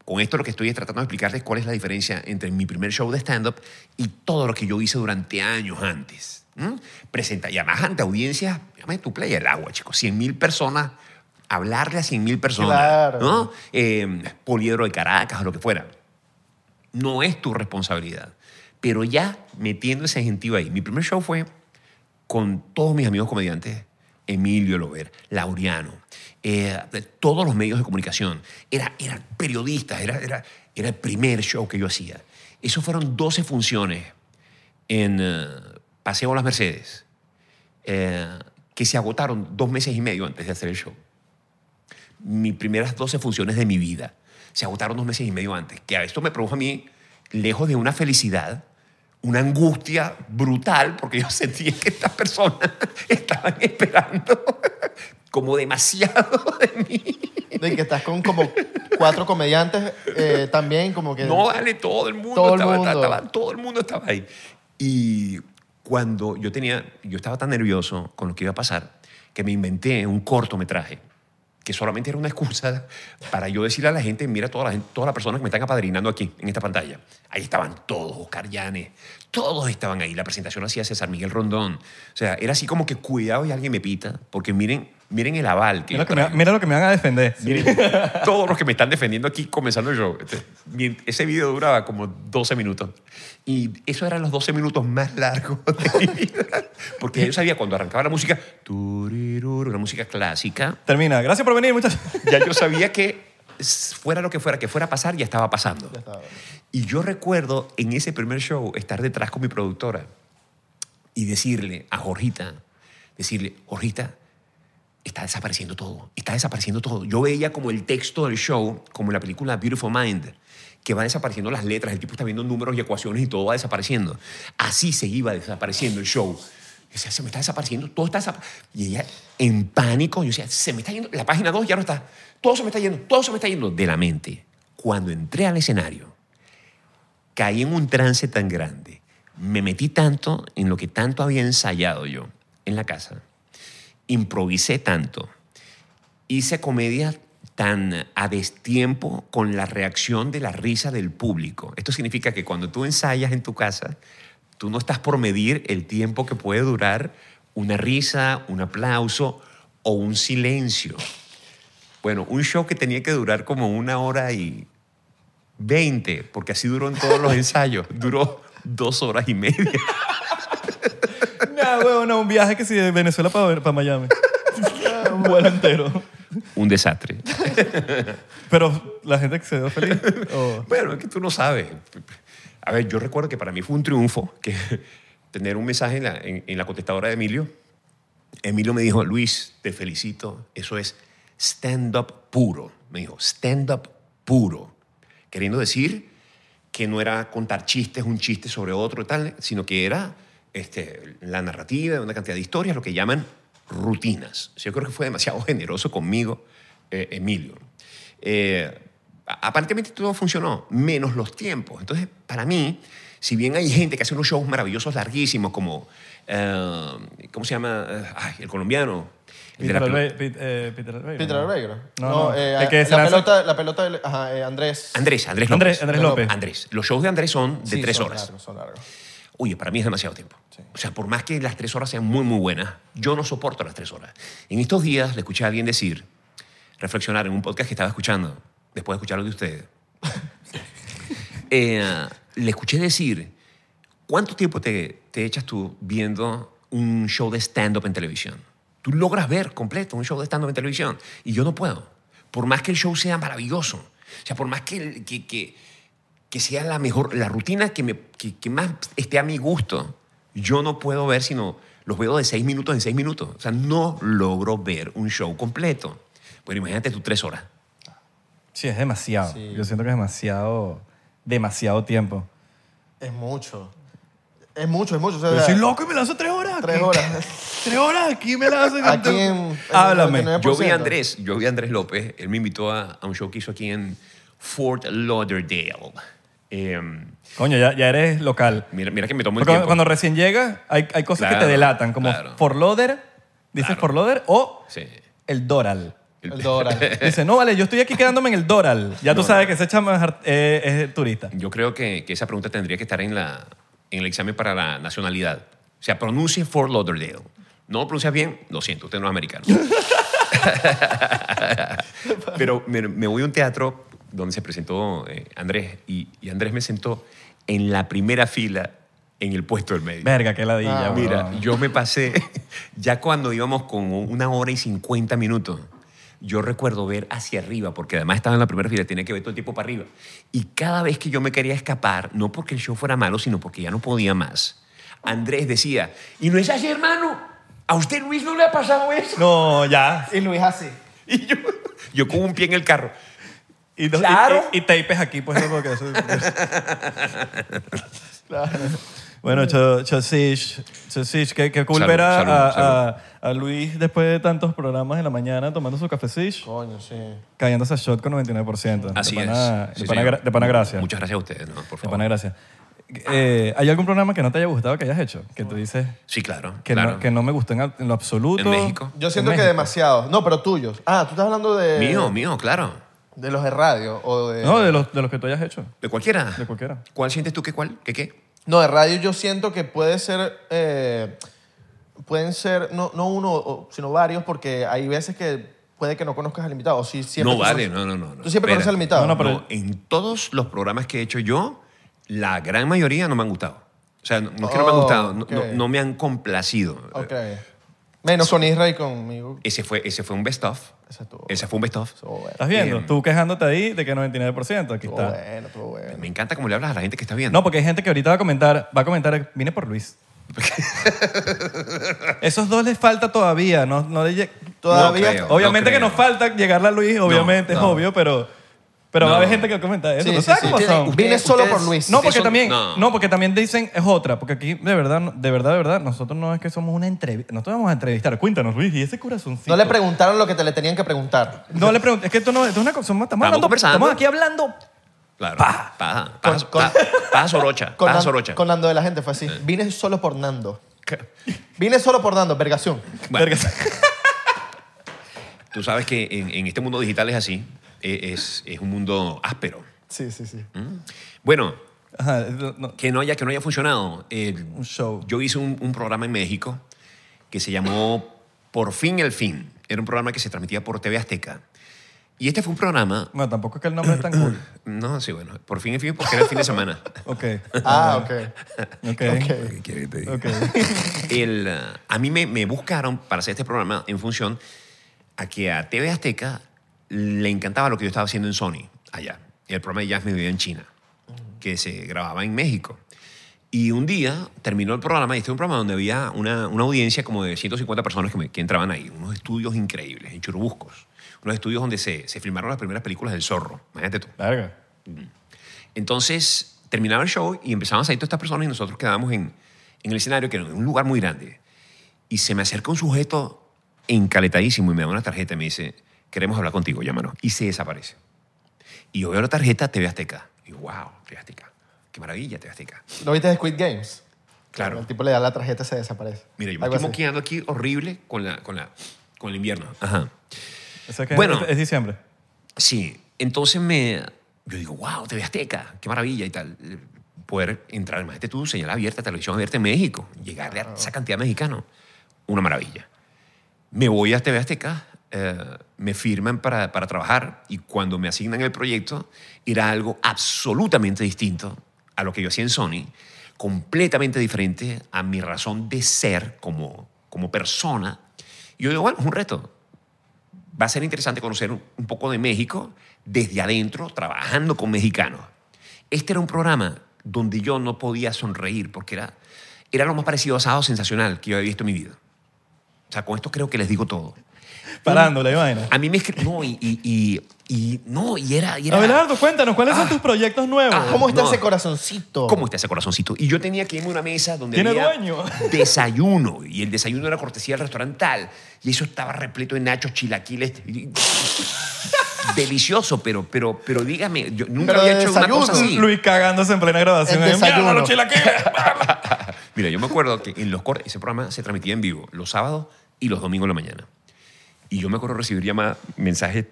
Speaker 1: Con esto lo que estoy es tratando de explicarles cuál es la diferencia entre mi primer show de stand-up y todo lo que yo hice durante años antes. ¿m? Presenta, y además ante audiencias, llame tu play el agua, chicos, 100 mil personas, hablarle a 100 mil personas,
Speaker 2: Claro.
Speaker 1: ¿no? Eh, Poliedro de Caracas o lo que fuera. No es tu responsabilidad. Pero ya metiendo ese gentío ahí. Mi primer show fue con todos mis amigos comediantes, Emilio Lover, Laureano, eh, todos los medios de comunicación. Era, eran periodistas, era, el primer show que yo hacía. Eso fueron 12 funciones en eh, Paseo Las Mercedes, eh, que se agotaron dos meses y medio antes de hacer el show. Mis primeras 12 funciones de mi vida se agotaron dos meses y medio antes. Que a esto me produjo a mí, lejos de una felicidad, una angustia brutal, porque yo sentía que estas personas (laughs) estaban esperando (laughs) como demasiado de mí.
Speaker 2: De que estás con como cuatro comediantes eh, también, como que...
Speaker 1: No, vale, todo el mundo
Speaker 2: Todo el
Speaker 1: estaba,
Speaker 2: mundo.
Speaker 1: estaba- todo el mundo estaba ahí. Y cuando yo tenía, yo estaba tan nervioso con lo que iba a pasar que me inventé un cortometraje que solamente era una excusa para yo decirle a la gente, mira toda la gente, todas las personas que me están apadrinando aquí en esta pantalla. Ahí estaban todos, Oscar Llanes, todos estaban ahí. La presentación hacía César Miguel Rondón. O sea, era así como que cuidado y alguien me pita, porque miren, miren el aval que
Speaker 3: Mira
Speaker 1: yo
Speaker 3: lo que, me,
Speaker 1: traigo.
Speaker 3: mira lo que me van a defender.
Speaker 1: Miren, (laughs) todos los que me están defendiendo aquí comenzando show. Este, Ese video duraba como 12 minutos. Y eso eran los 12 minutos más largos de mi (laughs) vida. Porque yo sabía cuando arrancaba la música, una música clásica,
Speaker 3: Termina. Gracias por venir, muchachos.
Speaker 1: ya yo sabía que fuera lo que fuera, que fuera a pasar, ya estaba pasando.
Speaker 2: Ya estaba.
Speaker 1: Y yo recuerdo en ese primer show estar detrás con mi productora y decirle a Jorgita, decirle, Jorgita, está desapareciendo todo, está desapareciendo todo. Yo veía como el texto del show, como en la película Beautiful Mind, que va desapareciendo las letras, el tipo está viendo números y ecuaciones y todo va desapareciendo. Así se iba desapareciendo el show. Yo decía, se me está desapareciendo, todo está desapareciendo. Y ella, en pánico, yo decía, se me está yendo, la página 2 ya no está, todo se me está yendo, todo se me está yendo de la mente. Cuando entré al escenario, caí en un trance tan grande, me metí tanto en lo que tanto había ensayado yo en la casa, improvisé tanto, hice comedia tan a destiempo con la reacción de la risa del público. Esto significa que cuando tú ensayas en tu casa, tú no estás por medir el tiempo que puede durar una risa, un aplauso o un silencio. Bueno, un show que tenía que durar como una hora y 20, porque así duró en todos los (laughs) ensayos. Duró dos horas y media. (laughs)
Speaker 3: No, huevo, no, un viaje que sí de Venezuela para, para Miami. (laughs) un vuelo entero.
Speaker 1: Un desastre.
Speaker 3: Pero la gente que se dio feliz. o-
Speaker 1: Bueno, es que tú no sabes. A ver, yo recuerdo que para mí fue un triunfo que (laughs) tener un mensaje en la, en- la contestadora de Emilio. Emilio me dijo, Luis, te felicito. Eso es stand-up puro. Me dijo, stand-up puro. Queriendo decir que no era contar chistes, un chiste sobre otro y tal, sino que era este, la narrativa de una cantidad de historias, lo que llaman rutinas. Yo creo que fue demasiado (laughs) generoso conmigo, eh, Emilio. Eh, aparentemente todo funcionó, menos los tiempos. Entonces, para mí, si bien hay gente que hace unos shows maravillosos, larguísimos, como, eh, ¿cómo se llama? Eh, ay, el colombiano. El
Speaker 3: Peter, Pit- eh, Peter
Speaker 2: Peter
Speaker 3: ¿no? No, no,
Speaker 2: eh,
Speaker 3: el que
Speaker 2: la,
Speaker 3: lanza-
Speaker 2: pelota, la pelota de... Ajá, eh, Andrés.
Speaker 1: Andrés, Andrés López.
Speaker 3: Andrés, Andrés López.
Speaker 1: Andrés. Los shows de Andrés son de
Speaker 2: Sí,
Speaker 1: tres
Speaker 2: son
Speaker 1: horas.
Speaker 2: largos, son largos.
Speaker 1: Oye, para mí es demasiado tiempo. O sea, por más que las tres horas sean muy, muy buenas, yo no soporto las tres horas. En estos días le escuché a alguien decir, reflexionar en un podcast que estaba escuchando, después de escucharlo de ustedes. Eh, le escuché decir, ¿cuánto tiempo te, te echas tú viendo un show de stand-up en televisión? Tú logras ver completo un show de stand-up en televisión y yo no puedo. Por más que el show sea maravilloso, o sea, por más que, que, que, sea la mejor, la rutina que, me, que, más esté a mi gusto, yo no puedo ver sino los veo de seis minutos en seis minutos. O sea, no logro ver un show completo. Bueno, imagínate tú tres horas.
Speaker 3: Sí, es demasiado.
Speaker 2: Sí.
Speaker 3: Yo siento que es demasiado, demasiado tiempo.
Speaker 2: Es mucho. Es mucho, es mucho. O sea,
Speaker 3: Pero soy loco y me lanzo tres horas.
Speaker 2: Tres
Speaker 3: aquí.
Speaker 2: horas. (laughs)
Speaker 3: tres horas aquí me lanzo.
Speaker 2: Aquí en... en
Speaker 3: Háblame.
Speaker 2: el 99%.
Speaker 1: Yo vi a Andrés, yo vi a Andrés López, él me invitó a, a un show que hizo aquí en Fort Lauderdale. Eh,
Speaker 3: Coño, ya, ya eres local.
Speaker 1: mira, mira que me tomo el
Speaker 3: Porque
Speaker 1: tiempo.
Speaker 3: cuando recién llegas, hay, hay cosas que
Speaker 1: Claro,
Speaker 3: te delatan, como
Speaker 1: claro.
Speaker 3: for loader, dices
Speaker 1: Claro.
Speaker 3: for loader, o
Speaker 1: Sí.
Speaker 3: el Doral.
Speaker 2: El dólar. (laughs)
Speaker 3: Dice, no, vale, yo estoy aquí quedándome en el Doral. Ya tú
Speaker 1: No,
Speaker 3: sabes
Speaker 1: no.
Speaker 3: que ese chama es, eh, es turista.
Speaker 1: Yo creo que, que esa pregunta tendría que estar en, la, en el examen para la nacionalidad. O sea, pronuncie Fort Lauderdale. No lo pronuncias bien, lo siento, usted no es americano. (laughs) Pero me, me voy a un teatro donde se presentó eh, Andrés y, y Andrés me sentó en la primera fila en el puesto del medio.
Speaker 3: Verga, qué ladilla,
Speaker 2: Ah,
Speaker 3: weón.
Speaker 1: Mira, yo me pasé, ya cuando íbamos con una hora y 50 minutos, yo recuerdo ver hacia arriba, porque además estaba en la primera fila, tenía que ver todo el tiempo para arriba. Y cada vez que yo me quería escapar, no porque el show fuera malo, sino porque ya no podía más, Andrés decía, y no es así, hermano, a usted Luis no le ha pasado eso.
Speaker 3: No, ya.
Speaker 2: Y Luis así. (laughs)
Speaker 1: Y yo, yo con un pie en el carro.
Speaker 3: Y, dos- y-
Speaker 1: Claro.
Speaker 3: y, y tapes aquí, pues, porque eso- (laughs) (laughs)
Speaker 2: Claro.
Speaker 3: Bueno, Cho- Chosish, qué, qué cool
Speaker 1: Salud,
Speaker 3: ver a,
Speaker 1: salud,
Speaker 3: a-
Speaker 1: salud.
Speaker 3: a- a Luis después de tantos programas en la mañana tomando su cafecish,
Speaker 2: Coño, sí.
Speaker 3: cayéndose a shot con 99%.
Speaker 1: Así
Speaker 3: de pana,
Speaker 1: es.
Speaker 3: De pana,
Speaker 1: señor.
Speaker 3: gra- de pana gracia.
Speaker 1: Muchas gracias a ustedes, ¿no? Por
Speaker 3: De
Speaker 1: favor.
Speaker 3: pana gracia. Eh, ¿Hay algún programa que no te haya gustado que hayas hecho? Que tú dices
Speaker 1: Sí, claro.
Speaker 3: que,
Speaker 1: claro.
Speaker 3: no, que no me gustó en, en lo absoluto.
Speaker 1: ¿En México?
Speaker 2: Yo siento
Speaker 3: En
Speaker 2: que
Speaker 3: México.
Speaker 2: demasiado. No, pero tuyos. Ah, tú estás hablando de...
Speaker 1: Mío, mío, claro.
Speaker 2: De los de radio o de...
Speaker 3: No, de los, de los que tú hayas hecho.
Speaker 1: ¿De cualquiera?
Speaker 3: De cualquiera.
Speaker 1: ¿Cuál sientes tú que cuál? ¿Qué qué?
Speaker 2: No, de radio yo siento que puede ser... eh, pueden ser no, no uno, sino varios, porque hay veces que puede que no conozcas al invitado. O si siempre
Speaker 1: no vale,
Speaker 2: conoces-
Speaker 1: no, no, no.
Speaker 2: ¿Tú siempre conoces al invitado?
Speaker 3: No, no, pero-
Speaker 1: No, en todos los programas que he hecho yo, la gran mayoría no me han gustado. O sea, no, no es que no me han
Speaker 2: Oh,
Speaker 1: gustado, no,
Speaker 2: ok.
Speaker 1: no- no me han complacido.
Speaker 2: Ok. Menos con Isra y conmigo.
Speaker 1: Ese fue, ese fue un best of.
Speaker 2: Ese estuvo,
Speaker 1: Ese fue un best of.
Speaker 2: estuvo bueno.
Speaker 3: ¿Estás viendo?
Speaker 1: Bien.
Speaker 3: Tú quejándote ahí de que 99%. Aquí
Speaker 2: Estuvo
Speaker 3: está.
Speaker 2: bueno, estuvo bueno.
Speaker 1: Me encanta cómo le hablas a la gente que está viendo.
Speaker 3: No, porque hay gente que ahorita va a comentar, va a comentar, vine por Luis. (laughs) Esos dos les falta todavía, no, no le lle-
Speaker 2: Todavía...
Speaker 1: creo.
Speaker 3: Obviamente
Speaker 1: no
Speaker 3: que nos falta llegarle a Luis, obviamente es
Speaker 1: no.
Speaker 3: obvio, pero, pero va a haber gente que va a comentar eso.
Speaker 2: Sí,
Speaker 3: ¿Tú
Speaker 2: sí,
Speaker 3: sabes
Speaker 2: sí.
Speaker 3: cómo son?
Speaker 2: Vine solo por Luis.
Speaker 3: No, porque
Speaker 1: son-
Speaker 3: también,
Speaker 1: no.
Speaker 3: no. porque también dicen es otra, porque aquí de verdad, de verdad, de verdad, nosotros no es que somos una entrevista, nosotros vamos a entrevistar. Cuéntanos, Luis, y ese corazoncito.
Speaker 2: No le preguntaron lo que te le tenían que preguntar.
Speaker 3: No le preguntes, es que esto no esto es una cosa, estamos, hablando,
Speaker 1: conversando.
Speaker 3: estamos aquí hablando.
Speaker 1: Claro.
Speaker 3: Pa.
Speaker 1: Paja.
Speaker 2: Con-
Speaker 1: Paja,
Speaker 2: con-
Speaker 1: paja, paja sorocha.
Speaker 2: Con,
Speaker 1: Paja
Speaker 2: Nan-
Speaker 1: sorocha.
Speaker 2: con Nando de la gente fue así. Vine solo por Nando. Vine solo por Nando, vergación.
Speaker 1: Bueno,
Speaker 3: Verga.
Speaker 1: tú sabes que en, en este mundo digital es así. Eh, Es, es un mundo áspero.
Speaker 2: Sí, sí, sí.
Speaker 1: Bueno,
Speaker 3: Ajá, no,
Speaker 1: que no haya, que no haya funcionado. eh,
Speaker 3: un show.
Speaker 1: yo hice un, un programa en México que se llamó Por fin el fin. Era un programa que se transmitía por TV Azteca. Y este fue un programa...
Speaker 3: No, tampoco es que el nombre es tan cool. (clears throat)
Speaker 1: No, sí, bueno, por fin el fin porque era el fin de semana. (laughs)
Speaker 3: Ok.
Speaker 2: Ah, ok.
Speaker 3: Ok.
Speaker 2: Ok.
Speaker 1: ¿Qué quieres que te diga?
Speaker 3: Ok. (laughs)
Speaker 1: El, a mí me, me buscaron para hacer este programa en función a que a TV Azteca le encantaba lo que yo estaba haciendo en Sony, allá. El programa de Jazz Mediodía en China, que se grababa en México. Y un día terminó el programa, y este es un programa donde había una, una audiencia como de 150 personas que, me- que entraban ahí, unos estudios increíbles, en Churubuscos, unos estudios donde se, se filmaron las primeras películas del zorro, imagínate tú.
Speaker 3: Verga.
Speaker 1: Entonces terminaba el show y empezaban a salir todas estas personas y nosotros quedábamos en, en el escenario, que era un lugar muy grande. Y se me acerca un sujeto encaletadísimo y me da una tarjeta y me dice, queremos hablar contigo, llámanos. Y se desaparece. Y yo veo la tarjeta TV Azteca. Y wow, TV Azteca. Qué maravilla, TV Azteca.
Speaker 2: ¿Lo viste de Squid Games?
Speaker 1: Claro.
Speaker 2: El tipo le da la tarjeta y se desaparece.
Speaker 1: Mira, yo me
Speaker 2: Algo
Speaker 1: estoy
Speaker 2: así.
Speaker 1: moqueando aquí horrible con, la, con, la, con el invierno. Ajá.
Speaker 3: Eso es que
Speaker 1: Bueno.
Speaker 3: es, es diciembre.
Speaker 1: Sí, entonces me, yo digo, wow, TV Azteca, qué maravilla y tal. Poder entrar, imagínate tú, señal abierta, televisión abierta en México, llegarle a esa cantidad de mexicanos, una maravilla. Me voy a TV Azteca, eh, me firman para, para trabajar y cuando me asignan el proyecto era algo absolutamente distinto a lo que yo hacía en Sony, completamente diferente a mi razón de ser como, como persona. Y yo digo, bueno, es un reto, va a ser interesante conocer un poco de México desde adentro, trabajando con mexicanos. Este era un programa donde yo no podía sonreír porque era, era lo más parecido a Sábado Sensacional que yo había visto en mi vida. O sea, con esto creo que les digo todo.
Speaker 3: Parándole, vaina.
Speaker 1: A mí me escri- No, y, y, y, y- no, y era... Y era
Speaker 3: Abelardo, cuéntanos, ¿cuáles son tus proyectos nuevos?
Speaker 1: Ah,
Speaker 2: ¿Cómo está
Speaker 1: No.
Speaker 2: ese corazoncito?
Speaker 1: ¿Cómo está ese corazoncito? Y yo tenía que irme a una mesa donde
Speaker 3: ¿Tiene
Speaker 1: había
Speaker 3: dueño?
Speaker 1: desayuno. Y el desayuno era cortesía del restaurante tal. Y eso estaba repleto de nachos, chilaquiles. y- (laughs) Delicioso, pero, pero, pero dígame, yo nunca
Speaker 2: Pero
Speaker 1: había
Speaker 2: de
Speaker 1: hecho una cosa
Speaker 2: desayuno.
Speaker 1: así.
Speaker 3: Luis cagándose en plena grabación.
Speaker 2: El
Speaker 3: Eh, mierda,
Speaker 2: desayuno.
Speaker 3: los chilaquiles. (laughs)
Speaker 1: Mira, yo me acuerdo que en los cortes, ese programa se transmitía en vivo los sábados y los domingos en la mañana. Y yo me acuerdo recibir llamadas, mensajes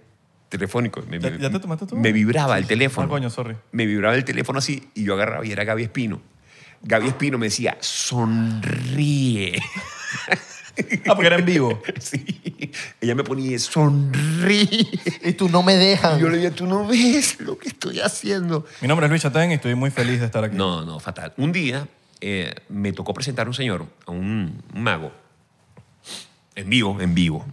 Speaker 1: telefónicos. Me,
Speaker 3: ¿Ya- ya te tomaste tú?
Speaker 1: Me vibraba el teléfono.
Speaker 3: Ah, coño, sorry.
Speaker 1: Me vibraba el teléfono así y yo agarraba y era Gaby Espino. Gaby Espino me decía, sonríe. (laughs)
Speaker 3: Ah, porque era en vivo. (laughs)
Speaker 1: Sí. Ella me ponía, sonríe.
Speaker 2: Y tú no me dejan.
Speaker 1: Y yo le decía, tú no ves lo que estoy haciendo.
Speaker 3: Mi nombre es Luis Chatén y estoy muy feliz de estar aquí.
Speaker 1: No, no, fatal. Un día eh, me tocó presentar a un señor, a un, un mago, en vivo, en vivo.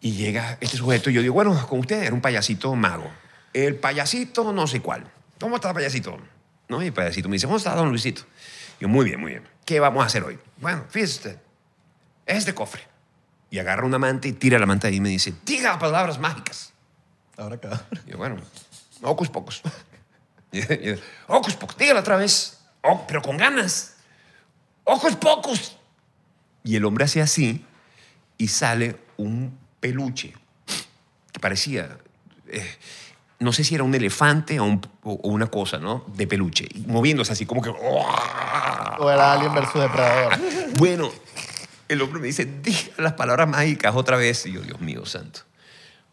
Speaker 1: Y llega este sujeto y yo digo, bueno, con usted era un payasito mago. El payasito no sé cuál. ¿Cómo está el payasito? ¿No? Y el payasito me dice, ¿cómo está don Luisito? Yo, muy bien, muy bien. ¿Qué vamos a hacer hoy? Bueno, fíjese usted, es de cofre. Y agarra una manta y tira la manta ahí y me dice, diga palabras mágicas.
Speaker 3: Ahora acá.
Speaker 1: Y yo, bueno, hocus yo, Hocus pocus, dígalo otra vez. Oh, pero con ganas. ¡Ojos pocos! Y el hombre hacía así y sale un peluche que parecía, eh, no sé si era un elefante o, un- o- una cosa, ¿no? De peluche, y moviéndose así como que...
Speaker 2: O era Alien versus Depredador. (laughs)
Speaker 1: Bueno, el hombre me dice, diga las palabras mágicas otra vez. Y yo, Dios mío, santo.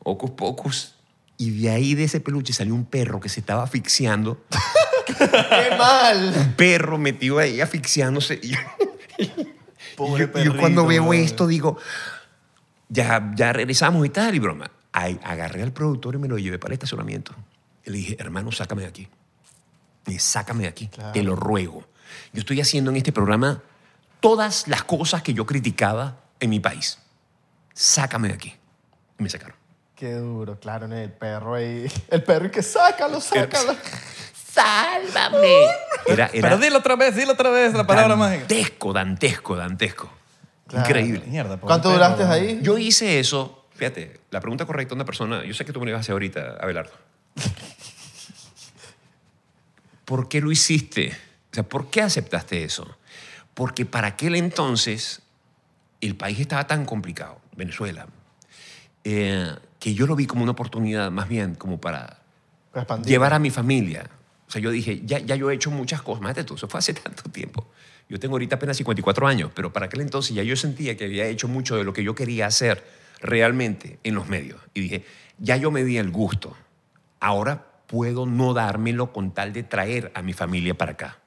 Speaker 1: Ocus pocus. Y de ahí, de ese peluche, salió un perro que se estaba asfixiando. (laughs)
Speaker 2: ¡Qué mal!
Speaker 1: Un perro metido ahí asfixiándose. Y yo,
Speaker 2: Pobre
Speaker 1: y yo- y yo cuando
Speaker 2: perrito,
Speaker 1: veo
Speaker 2: madre.
Speaker 1: esto digo, ya, ya regresamos y tal, y broma. Ay, agarré al productor y me lo llevé para el estacionamiento. Y le dije, hermano, sácame de aquí. Y sácame de aquí,
Speaker 2: Claro.
Speaker 1: te lo ruego. Yo estoy haciendo en este programa todas las cosas que yo criticaba en mi país. Sácame de aquí. Y me sacaron.
Speaker 2: Qué duro, claro, el perro ahí. El perro y que sácalo, sácalo.
Speaker 1: ¡Sálvame! Era, era
Speaker 3: Pero dilo otra vez, dilo otra vez la palabra mágica.
Speaker 1: dantesco, dantesco, dantesco.
Speaker 2: Claro.
Speaker 1: Increíble.
Speaker 3: Mierda, pobre
Speaker 2: ¿Cuánto
Speaker 3: perro,
Speaker 2: duraste ahí?
Speaker 1: Yo hice eso, fíjate, la pregunta correcta a una persona, yo sé que tú me lo ibas a hacer ahorita, Abelardo. (laughs) ¿Por qué lo hiciste? O sea, ¿por qué aceptaste eso? Porque para aquel entonces el país estaba tan complicado, Venezuela, eh, que yo lo vi como una oportunidad más bien como para
Speaker 2: Para expandir.
Speaker 1: llevar a mi familia. O sea, yo dije, ya, ya yo he hecho muchas cosas. Imagínate tú, eso fue hace (laughs) tanto tiempo. Yo tengo ahorita apenas 54 años, pero para aquel entonces ya yo sentía que había hecho mucho de lo que yo quería hacer realmente en los medios. Y dije, ya yo me di el gusto. Ahora puedo no dármelo con tal de traer a mi familia para acá.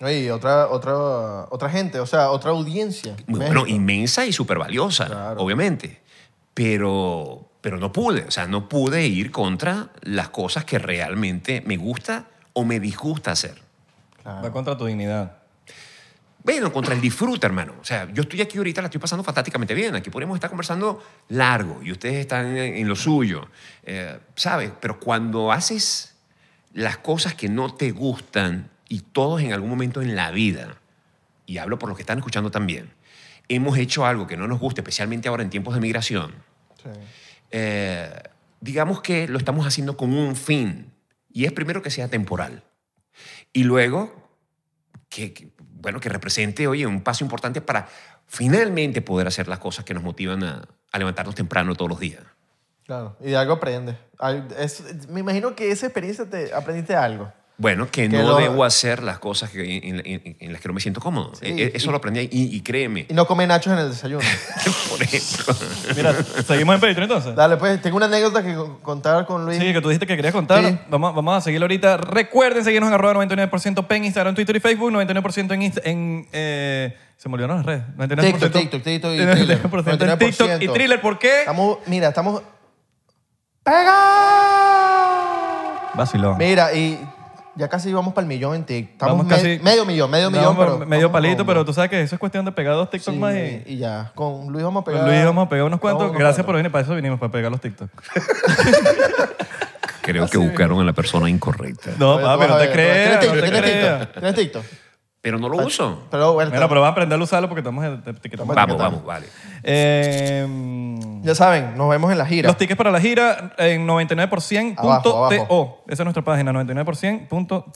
Speaker 2: Y otra, otra, otra gente, o sea, otra audiencia. México.
Speaker 1: bueno, inmensa y súper valiosa,
Speaker 2: Claro.
Speaker 1: obviamente. Pero, pero no pude, o sea, no pude ir contra las cosas que realmente me gusta o me disgusta hacer.
Speaker 2: Claro.
Speaker 3: Va contra tu dignidad.
Speaker 1: Bueno, contra el disfrute, hermano. O sea, yo estoy aquí ahorita, la estoy pasando fantásticamente bien. Aquí podríamos estar conversando largo y ustedes están en, en lo suyo, eh, ¿sabes? Pero cuando haces las cosas que no te gustan y todos en algún momento en la vida, y hablo por los que están escuchando también, hemos hecho algo que no nos gusta, especialmente ahora en tiempos de migración,
Speaker 2: Sí.
Speaker 1: eh, digamos que lo estamos haciendo con un fin. Y es primero que sea temporal. Y luego que, que, bueno, que represente, oye, un paso importante para finalmente poder hacer las cosas que nos motivan a, a levantarnos temprano todos los días.
Speaker 2: Claro. Y de algo aprendes. Me imagino que esa experiencia te aprendiste algo.
Speaker 1: Bueno, que,
Speaker 2: Que
Speaker 1: no
Speaker 2: lo-
Speaker 1: debo hacer las cosas que- en, en- en las que no me siento cómodo.
Speaker 2: Sí,
Speaker 1: E- Eso
Speaker 2: y-
Speaker 1: lo aprendí ahí. y, y créeme,
Speaker 2: Y no come nachos en el desayuno. (laughs)
Speaker 1: por ejemplo.
Speaker 3: Mira, seguimos en Patreon entonces.
Speaker 2: Dale, pues, tengo una anécdota que co- contar con Luis.
Speaker 3: Sí, que tú dijiste que querías contar.
Speaker 2: Sí.
Speaker 3: Vamos, vamos a seguirlo ahorita. Recuerden seguirnos en arroba 99% en Instagram, Twitter y Facebook, 99% en, Insta- en eh, se me olvidaron las redes. 99%
Speaker 2: TikTok, TikTok, TikTok y Thriller.
Speaker 3: 99% en TikTok y
Speaker 2: 99%.
Speaker 3: Thriller. ¿Por qué?
Speaker 2: Estamos, mira, estamos... ¡Pega!
Speaker 3: Vacilón.
Speaker 2: Mira, y ya casi vamos para el millón en TikTok. Estamos
Speaker 3: Vamos
Speaker 2: me-
Speaker 3: casi-
Speaker 2: medio millón, medio
Speaker 3: No,
Speaker 2: millón,
Speaker 3: pero medio
Speaker 2: vamos
Speaker 3: palito,
Speaker 2: con-
Speaker 3: pero tú sabes que eso es cuestión de pegar dos TikTok
Speaker 2: Sí,
Speaker 3: más y...
Speaker 2: y ya. Con Luis vamos a pegar...
Speaker 3: Luis vamos a pegar unos cuantos.
Speaker 2: Vamos
Speaker 3: Gracias por venir. Para eso vinimos, para pegar los TikTok.
Speaker 1: Creo que buscaron a la persona incorrecta.
Speaker 3: No,
Speaker 2: Oye,
Speaker 3: papi, no
Speaker 2: vas a
Speaker 3: te
Speaker 2: ver,
Speaker 3: creas,
Speaker 2: ¿Tienes
Speaker 3: no te
Speaker 2: TikTok? ¿Tienes
Speaker 3: creas.
Speaker 2: TikTok? ¿Tienes TikTok?
Speaker 1: Pero no lo uso.
Speaker 2: Pero bueno,
Speaker 3: Bueno, pero vas a aprender a usarlo porque estamos etiquetando.
Speaker 1: Vamos, vamos, vale.
Speaker 3: Eh,
Speaker 2: ya saben, nos vemos en la gira.
Speaker 3: Los tickets para la gira en 99%.to.
Speaker 2: Abajo, abajo.
Speaker 3: Esa es nuestra página, 99%.to.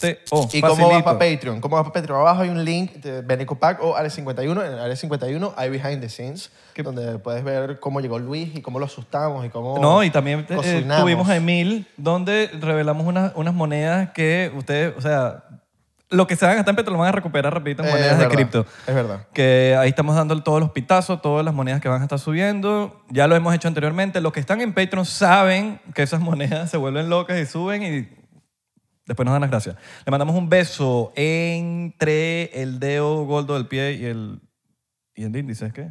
Speaker 2: ¿Y cómo vas
Speaker 3: Facilito.
Speaker 2: para Patreon? ¿Cómo vas para Patreon? Abajo hay un link de Beneco Pack o Área 51. En Área 51 hay Behind the Scenes, donde puedes ver cómo llegó Luis y cómo lo asustamos y cómo
Speaker 3: No, y también eh,
Speaker 2: cocinamos.
Speaker 3: tuvimos a Emil, donde revelamos unas, unas monedas que ustedes, o sea, lo que se van a gastar en Petro lo van a recuperar rapidito en
Speaker 2: Eh,
Speaker 3: monedas
Speaker 2: es
Speaker 3: de
Speaker 2: verdad,
Speaker 3: cripto.
Speaker 2: Es verdad.
Speaker 3: Que ahí estamos dando todos los pitazos, todas las monedas que van a estar subiendo. Ya lo hemos hecho anteriormente. Los que están en Patreon saben que esas monedas se vuelven locas y suben y después nos dan las gracias. Le mandamos un beso entre el dedo gordo del pie y el, y el índice, ¿es qué?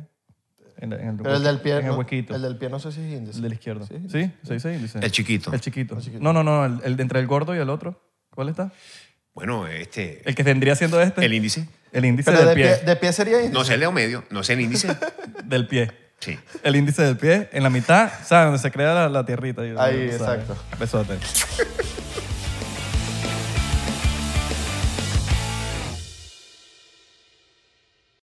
Speaker 3: En, en el,
Speaker 2: Pero el del pie,
Speaker 3: En el
Speaker 2: no,
Speaker 3: huequito.
Speaker 2: el del pie no sé si es índice.
Speaker 3: El de la izquierda.
Speaker 2: Sí.
Speaker 3: ¿Sí? ¿Se dice índice?
Speaker 1: El chiquito.
Speaker 3: El chiquito. No, no, no. El, el de entre el gordo y el otro. ¿Cuál está?
Speaker 1: Bueno, este,
Speaker 3: El que vendría siendo este.
Speaker 1: el índice.
Speaker 3: El índice
Speaker 2: Pero
Speaker 3: del
Speaker 2: de
Speaker 3: pie.
Speaker 2: pie, de pie sería índice.
Speaker 1: No sé el dedo medio, no sé el índice. (laughs)
Speaker 3: Del pie.
Speaker 1: Sí.
Speaker 3: El índice del pie. En la mitad, ¿sabes? Donde se crea la, la tierrita.
Speaker 2: Ahí,
Speaker 3: ¿sabes?
Speaker 2: exacto.
Speaker 3: Besote.